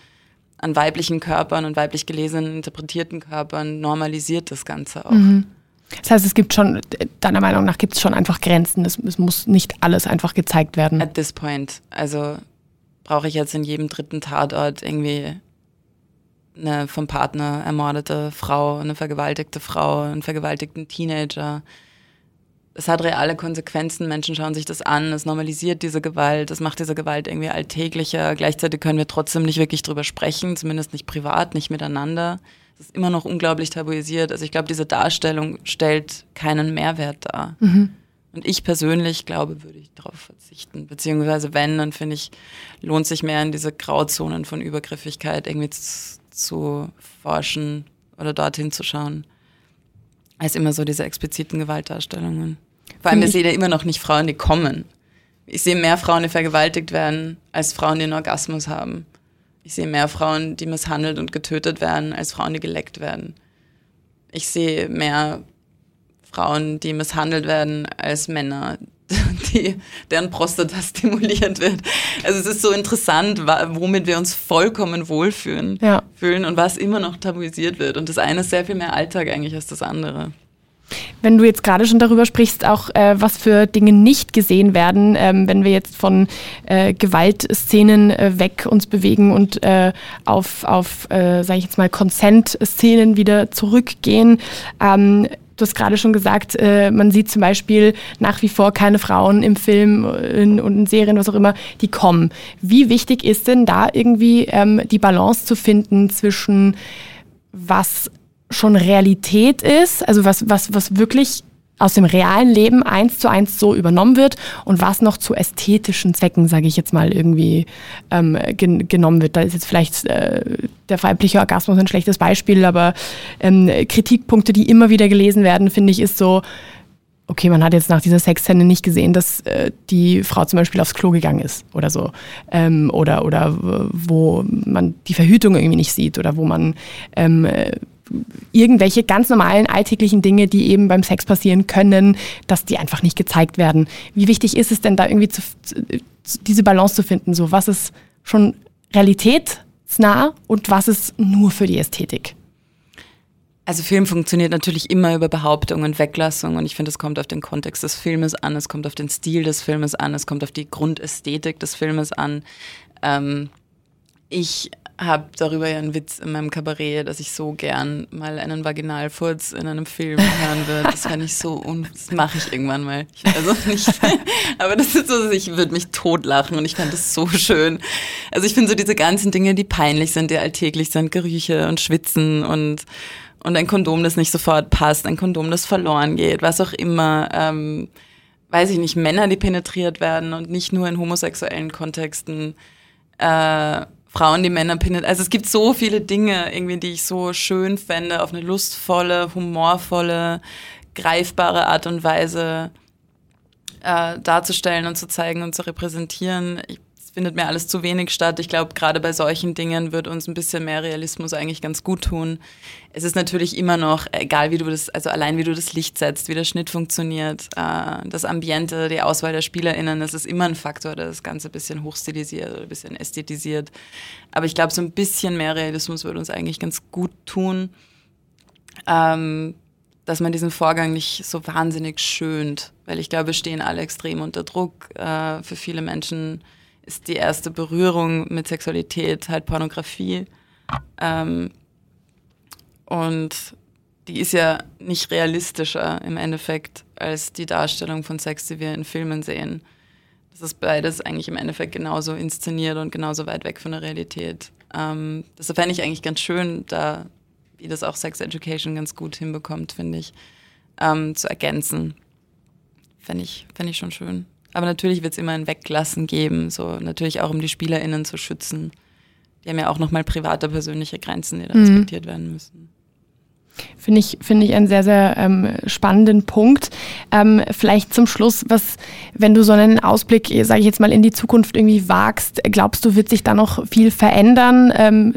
an weiblichen Körpern und weiblich gelesenen, interpretierten Körpern normalisiert das Ganze auch. Mhm. Das heißt, es gibt schon, deiner Meinung nach gibt es schon einfach Grenzen. Es, es, muss nicht alles einfach gezeigt werden. At this point. Also brauche ich jetzt in jedem dritten Tatort irgendwie eine vom Partner ermordete Frau, eine vergewaltigte Frau, einen vergewaltigten Teenager. Es hat reale Konsequenzen, Menschen schauen sich das an, es normalisiert diese Gewalt, es macht diese Gewalt irgendwie alltäglicher. Gleichzeitig können wir trotzdem nicht wirklich drüber sprechen, zumindest nicht privat, nicht miteinander ist immer noch unglaublich tabuisiert. Also ich glaube, diese Darstellung stellt keinen Mehrwert dar. Mhm. Und ich persönlich glaube, würde ich darauf verzichten. Beziehungsweise wenn, dann finde ich, lohnt sich mehr in diese Grauzonen von Übergriffigkeit irgendwie zu, zu forschen oder dorthin zu schauen, als immer so diese expliziten Gewaltdarstellungen. Vor allem, wir sehen ja immer noch nicht Frauen, die kommen. Ich sehe mehr Frauen, die vergewaltigt werden, als Frauen, die einen Orgasmus haben. Ich sehe mehr Frauen, die misshandelt und getötet werden, als Frauen, die geleckt werden. Ich sehe mehr Frauen, die misshandelt werden, als Männer, die, deren Prostata stimuliert wird. Also es ist so interessant, womit wir uns vollkommen wohlfühlen ja. fühlen und was immer noch tabuisiert wird. Und das eine ist sehr viel mehr Alltag eigentlich als das andere. Wenn du jetzt gerade schon darüber sprichst, auch äh, was für Dinge nicht gesehen werden, ähm, wenn wir jetzt von äh, Gewaltszenen äh, weg uns bewegen und äh, auf, auf äh, sage ich jetzt mal, Consent-Szenen wieder zurückgehen. Ähm, Du hast gerade schon gesagt, äh, man sieht zum Beispiel nach wie vor keine Frauen im Film in, und in Serien, was auch immer, die kommen. Wie wichtig ist denn da irgendwie ähm, die Balance zu finden zwischen was schon Realität ist, also was, was, was wirklich aus dem realen Leben eins zu eins so übernommen wird und was noch zu ästhetischen Zwecken, sage ich jetzt mal, irgendwie ähm, gen genommen wird. Da ist jetzt vielleicht äh, der weibliche Orgasmus ein schlechtes Beispiel, aber ähm, Kritikpunkte, die immer wieder gelesen werden, finde ich, ist so, okay, man hat jetzt nach dieser Sexszene nicht gesehen, dass äh, die Frau zum Beispiel aufs Klo gegangen ist oder so. Ähm, oder, oder wo man die Verhütung irgendwie nicht sieht oder wo man ähm, irgendwelche ganz normalen alltäglichen Dinge, die eben beim Sex passieren können, dass die einfach nicht gezeigt werden. Wie wichtig ist es denn da irgendwie zu, diese Balance zu finden? So, was ist schon realitätsnah und was ist nur für die Ästhetik? Also Film funktioniert natürlich immer über Behauptung und Weglassung und ich finde, es kommt auf den Kontext des Filmes an, es kommt auf den Stil des Filmes an, es kommt auf die Grundästhetik des Filmes an. Ähm, ich habe darüber ja einen Witz in meinem Kabarett, dass ich so gern mal einen Vaginalfurz in einem Film hören würde. Das kann ich so und das mache ich irgendwann mal. Ich, also nicht, aber das ist so, ich würde mich totlachen und ich fand das so schön. Also ich finde so diese ganzen Dinge, die peinlich sind, die alltäglich sind, Gerüche und Schwitzen und und ein Kondom, das nicht sofort passt, ein Kondom, das verloren geht, was auch immer. Ähm, weiß ich nicht, Männer, die penetriert werden und nicht nur in homosexuellen Kontexten. Äh, Frauen, die Männer pinnet. Also es gibt so viele Dinge irgendwie, die ich so schön fände, auf eine lustvolle, humorvolle, greifbare Art und Weise äh, darzustellen und zu zeigen und zu repräsentieren. Ich findet mir alles zu wenig statt. Ich glaube, gerade bei solchen Dingen wird uns ein bisschen mehr Realismus eigentlich ganz gut tun. Es ist natürlich immer noch, egal wie du das, also allein wie du das Licht setzt, wie der Schnitt funktioniert, äh, das Ambiente, die Auswahl der SpielerInnen, das ist immer ein Faktor, der das Ganze ein bisschen hochstilisiert oder ein bisschen ästhetisiert. Aber ich glaube, so ein bisschen mehr Realismus würde uns eigentlich ganz gut tun. Ähm, dass man diesen Vorgang nicht so wahnsinnig schönt, weil ich glaube, wir stehen alle extrem unter Druck. Äh, für viele Menschen ist die erste Berührung mit Sexualität halt Pornografie. Ähm, und die ist ja nicht realistischer im Endeffekt als die Darstellung von Sex, die wir in Filmen sehen. Das ist beides eigentlich im Endeffekt genauso inszeniert und genauso weit weg von der Realität. Ähm, das fände ich eigentlich ganz schön, da wie das auch Sex Education ganz gut hinbekommt, finde ich, ähm, zu ergänzen. Fände ich, fänd ich schon schön. Aber natürlich wird es immer ein Weglassen geben, so natürlich auch um die SpielerInnen zu schützen. Die haben ja auch nochmal private, persönliche Grenzen, die da mhm. respektiert werden müssen. Finde ich, finde ich einen sehr, sehr ähm, spannenden Punkt. Ähm, vielleicht zum Schluss, was, wenn du so einen Ausblick, sage ich jetzt mal, in die Zukunft irgendwie wagst, glaubst du, wird sich da noch viel verändern? Ähm,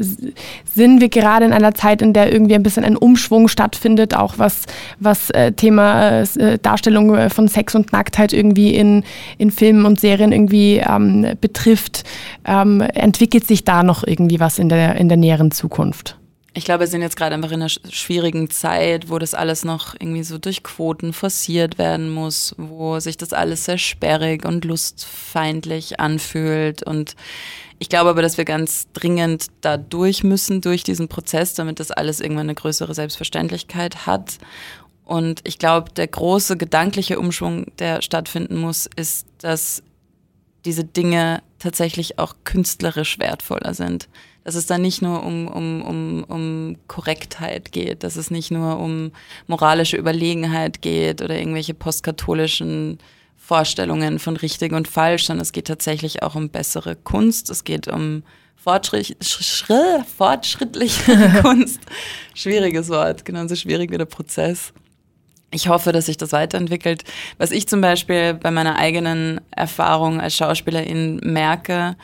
sind wir gerade in einer Zeit, in der irgendwie ein bisschen ein Umschwung stattfindet, auch was, was äh, Thema äh, Darstellung von Sex und Nacktheit irgendwie in, in Filmen und Serien irgendwie ähm, betrifft? Ähm, entwickelt sich da noch irgendwie was in der, in der näheren Zukunft? Ich glaube, wir sind jetzt gerade einfach in einer schwierigen Zeit, wo das alles noch irgendwie so durch Quoten forciert werden muss, wo sich das alles sehr sperrig und lustfeindlich anfühlt. Und ich glaube aber, dass wir ganz dringend da durch müssen, durch diesen Prozess, damit das alles irgendwann eine größere Selbstverständlichkeit hat. Und ich glaube, der große gedankliche Umschwung, der stattfinden muss, ist, dass diese Dinge tatsächlich auch künstlerisch wertvoller sind dass es da nicht nur um, um, um, um Korrektheit geht, dass es nicht nur um moralische Überlegenheit geht oder irgendwelche postkatholischen Vorstellungen von richtig und falsch, sondern es geht tatsächlich auch um bessere Kunst, es geht um Fortschritt, fortschrittliche Kunst. Schwieriges Wort, genauso schwierig wie der Prozess. Ich hoffe, dass sich das weiterentwickelt. Was ich zum Beispiel bei meiner eigenen Erfahrung als Schauspielerin merke,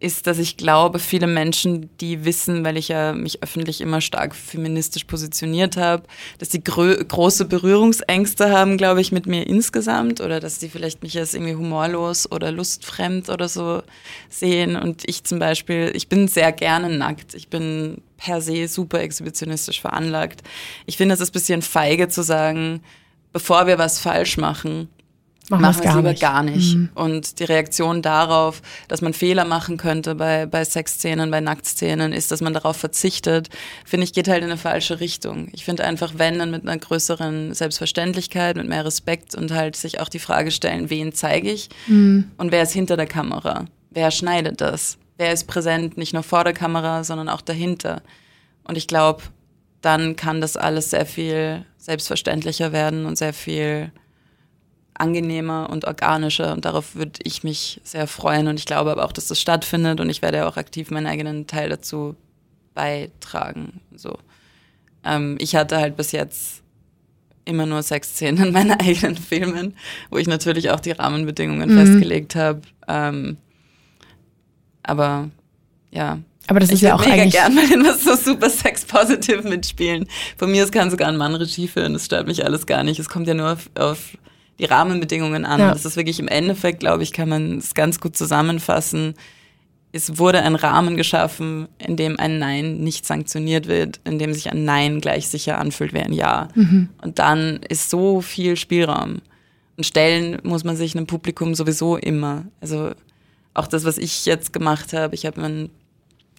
ist, dass ich glaube, viele Menschen, die wissen, weil ich ja mich öffentlich immer stark feministisch positioniert habe, dass sie große Berührungsängste haben, glaube ich, mit mir insgesamt oder dass sie vielleicht mich als irgendwie humorlos oder lustfremd oder so sehen. Und ich zum Beispiel, ich bin sehr gerne nackt. Ich bin per se super exhibitionistisch veranlagt. Ich finde, es ist ein bisschen feige zu sagen, bevor wir was falsch machen, machen, machen wir es lieber nicht. gar nicht. Mhm. Und die Reaktion darauf, dass man Fehler machen könnte bei, bei Sexszenen, bei Nacktszenen, ist, dass man darauf verzichtet, finde ich, geht halt in eine falsche Richtung. Ich finde einfach, wenn, dann mit einer größeren Selbstverständlichkeit, mit mehr Respekt und halt sich auch die Frage stellen, wen zeige ich mhm. und wer ist hinter der Kamera? Wer schneidet das? Wer ist präsent, nicht nur vor der Kamera, sondern auch dahinter? Und ich glaube, dann kann das alles sehr viel selbstverständlicher werden und sehr viel angenehmer und organischer und darauf würde ich mich sehr freuen und ich glaube aber auch, dass das stattfindet und ich werde auch aktiv meinen eigenen Teil dazu beitragen. So, ähm, ich hatte halt bis jetzt immer nur Sexszenen in meinen eigenen Filmen, wo ich natürlich auch die Rahmenbedingungen mhm. festgelegt habe. Ähm, aber ja. Aber das ist ja auch mega eigentlich gern mal in was so super sex-positive mitspielen. Von mir aus kann sogar ein Mann Regie führen, das stört mich alles gar nicht. Es kommt ja nur auf, auf die Rahmenbedingungen an. Ja. Das ist wirklich im Endeffekt, glaube ich, kann man es ganz gut zusammenfassen. Es wurde ein Rahmen geschaffen, in dem ein Nein nicht sanktioniert wird, in dem sich ein Nein gleich sicher anfühlt wie ein Ja. Mhm. Und dann ist so viel Spielraum. Und stellen muss man sich einem Publikum sowieso immer. Also auch das, was ich jetzt gemacht habe, ich habe einen,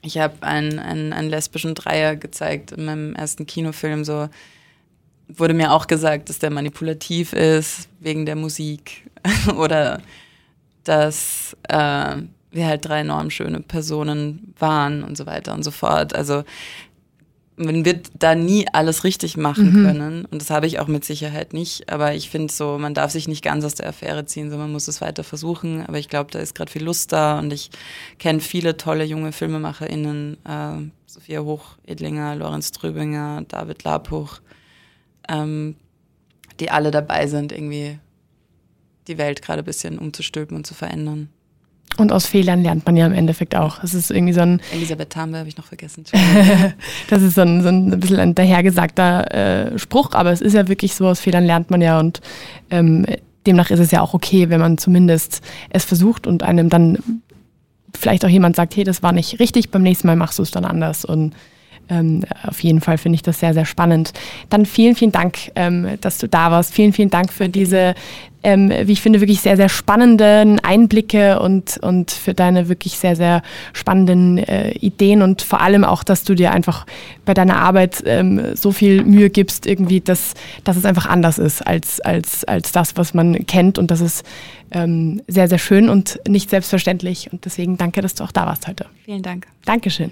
ich habe einen, einen, einen lesbischen Dreier gezeigt in meinem ersten Kinofilm, so wurde mir auch gesagt, dass der manipulativ ist wegen der Musik oder dass äh, wir halt drei enorm schöne Personen waren und so weiter und so fort. Also man wird da nie alles richtig machen mhm. können und das habe ich auch mit Sicherheit nicht. Aber ich finde so, man darf sich nicht ganz aus der Affäre ziehen, sondern man muss es weiter versuchen. Aber ich glaube, da ist gerade viel Lust da und ich kenne viele tolle junge FilmemacherInnen, äh, Sophia Hochedlinger, Lorenz Trübinger, David Lapuch, ähm, die alle dabei sind, irgendwie die Welt gerade ein bisschen umzustülpen und zu verändern. Und aus Fehlern lernt man ja im Endeffekt auch. Es ist irgendwie so ein. Elisabeth Tambe habe ich noch vergessen. das ist so ein, so ein bisschen ein dahergesagter äh, Spruch, aber es ist ja wirklich so, aus Fehlern lernt man ja und ähm, demnach ist es ja auch okay, wenn man zumindest es versucht und einem dann vielleicht auch jemand sagt, hey, das war nicht richtig, beim nächsten Mal machst du es dann anders und ähm, auf jeden Fall finde ich das sehr, sehr spannend. Dann vielen, vielen Dank, ähm, dass du da warst. Vielen, vielen Dank für diese, ähm, wie ich finde, wirklich sehr, sehr spannenden Einblicke und, und für deine wirklich sehr, sehr spannenden äh, Ideen und vor allem auch, dass du dir einfach bei deiner Arbeit ähm, so viel Mühe gibst, irgendwie, dass, dass es einfach anders ist als, als, als das, was man kennt. Und das ist ähm, sehr, sehr schön und nicht selbstverständlich. Und deswegen danke, dass du auch da warst heute. Vielen Dank. Dankeschön.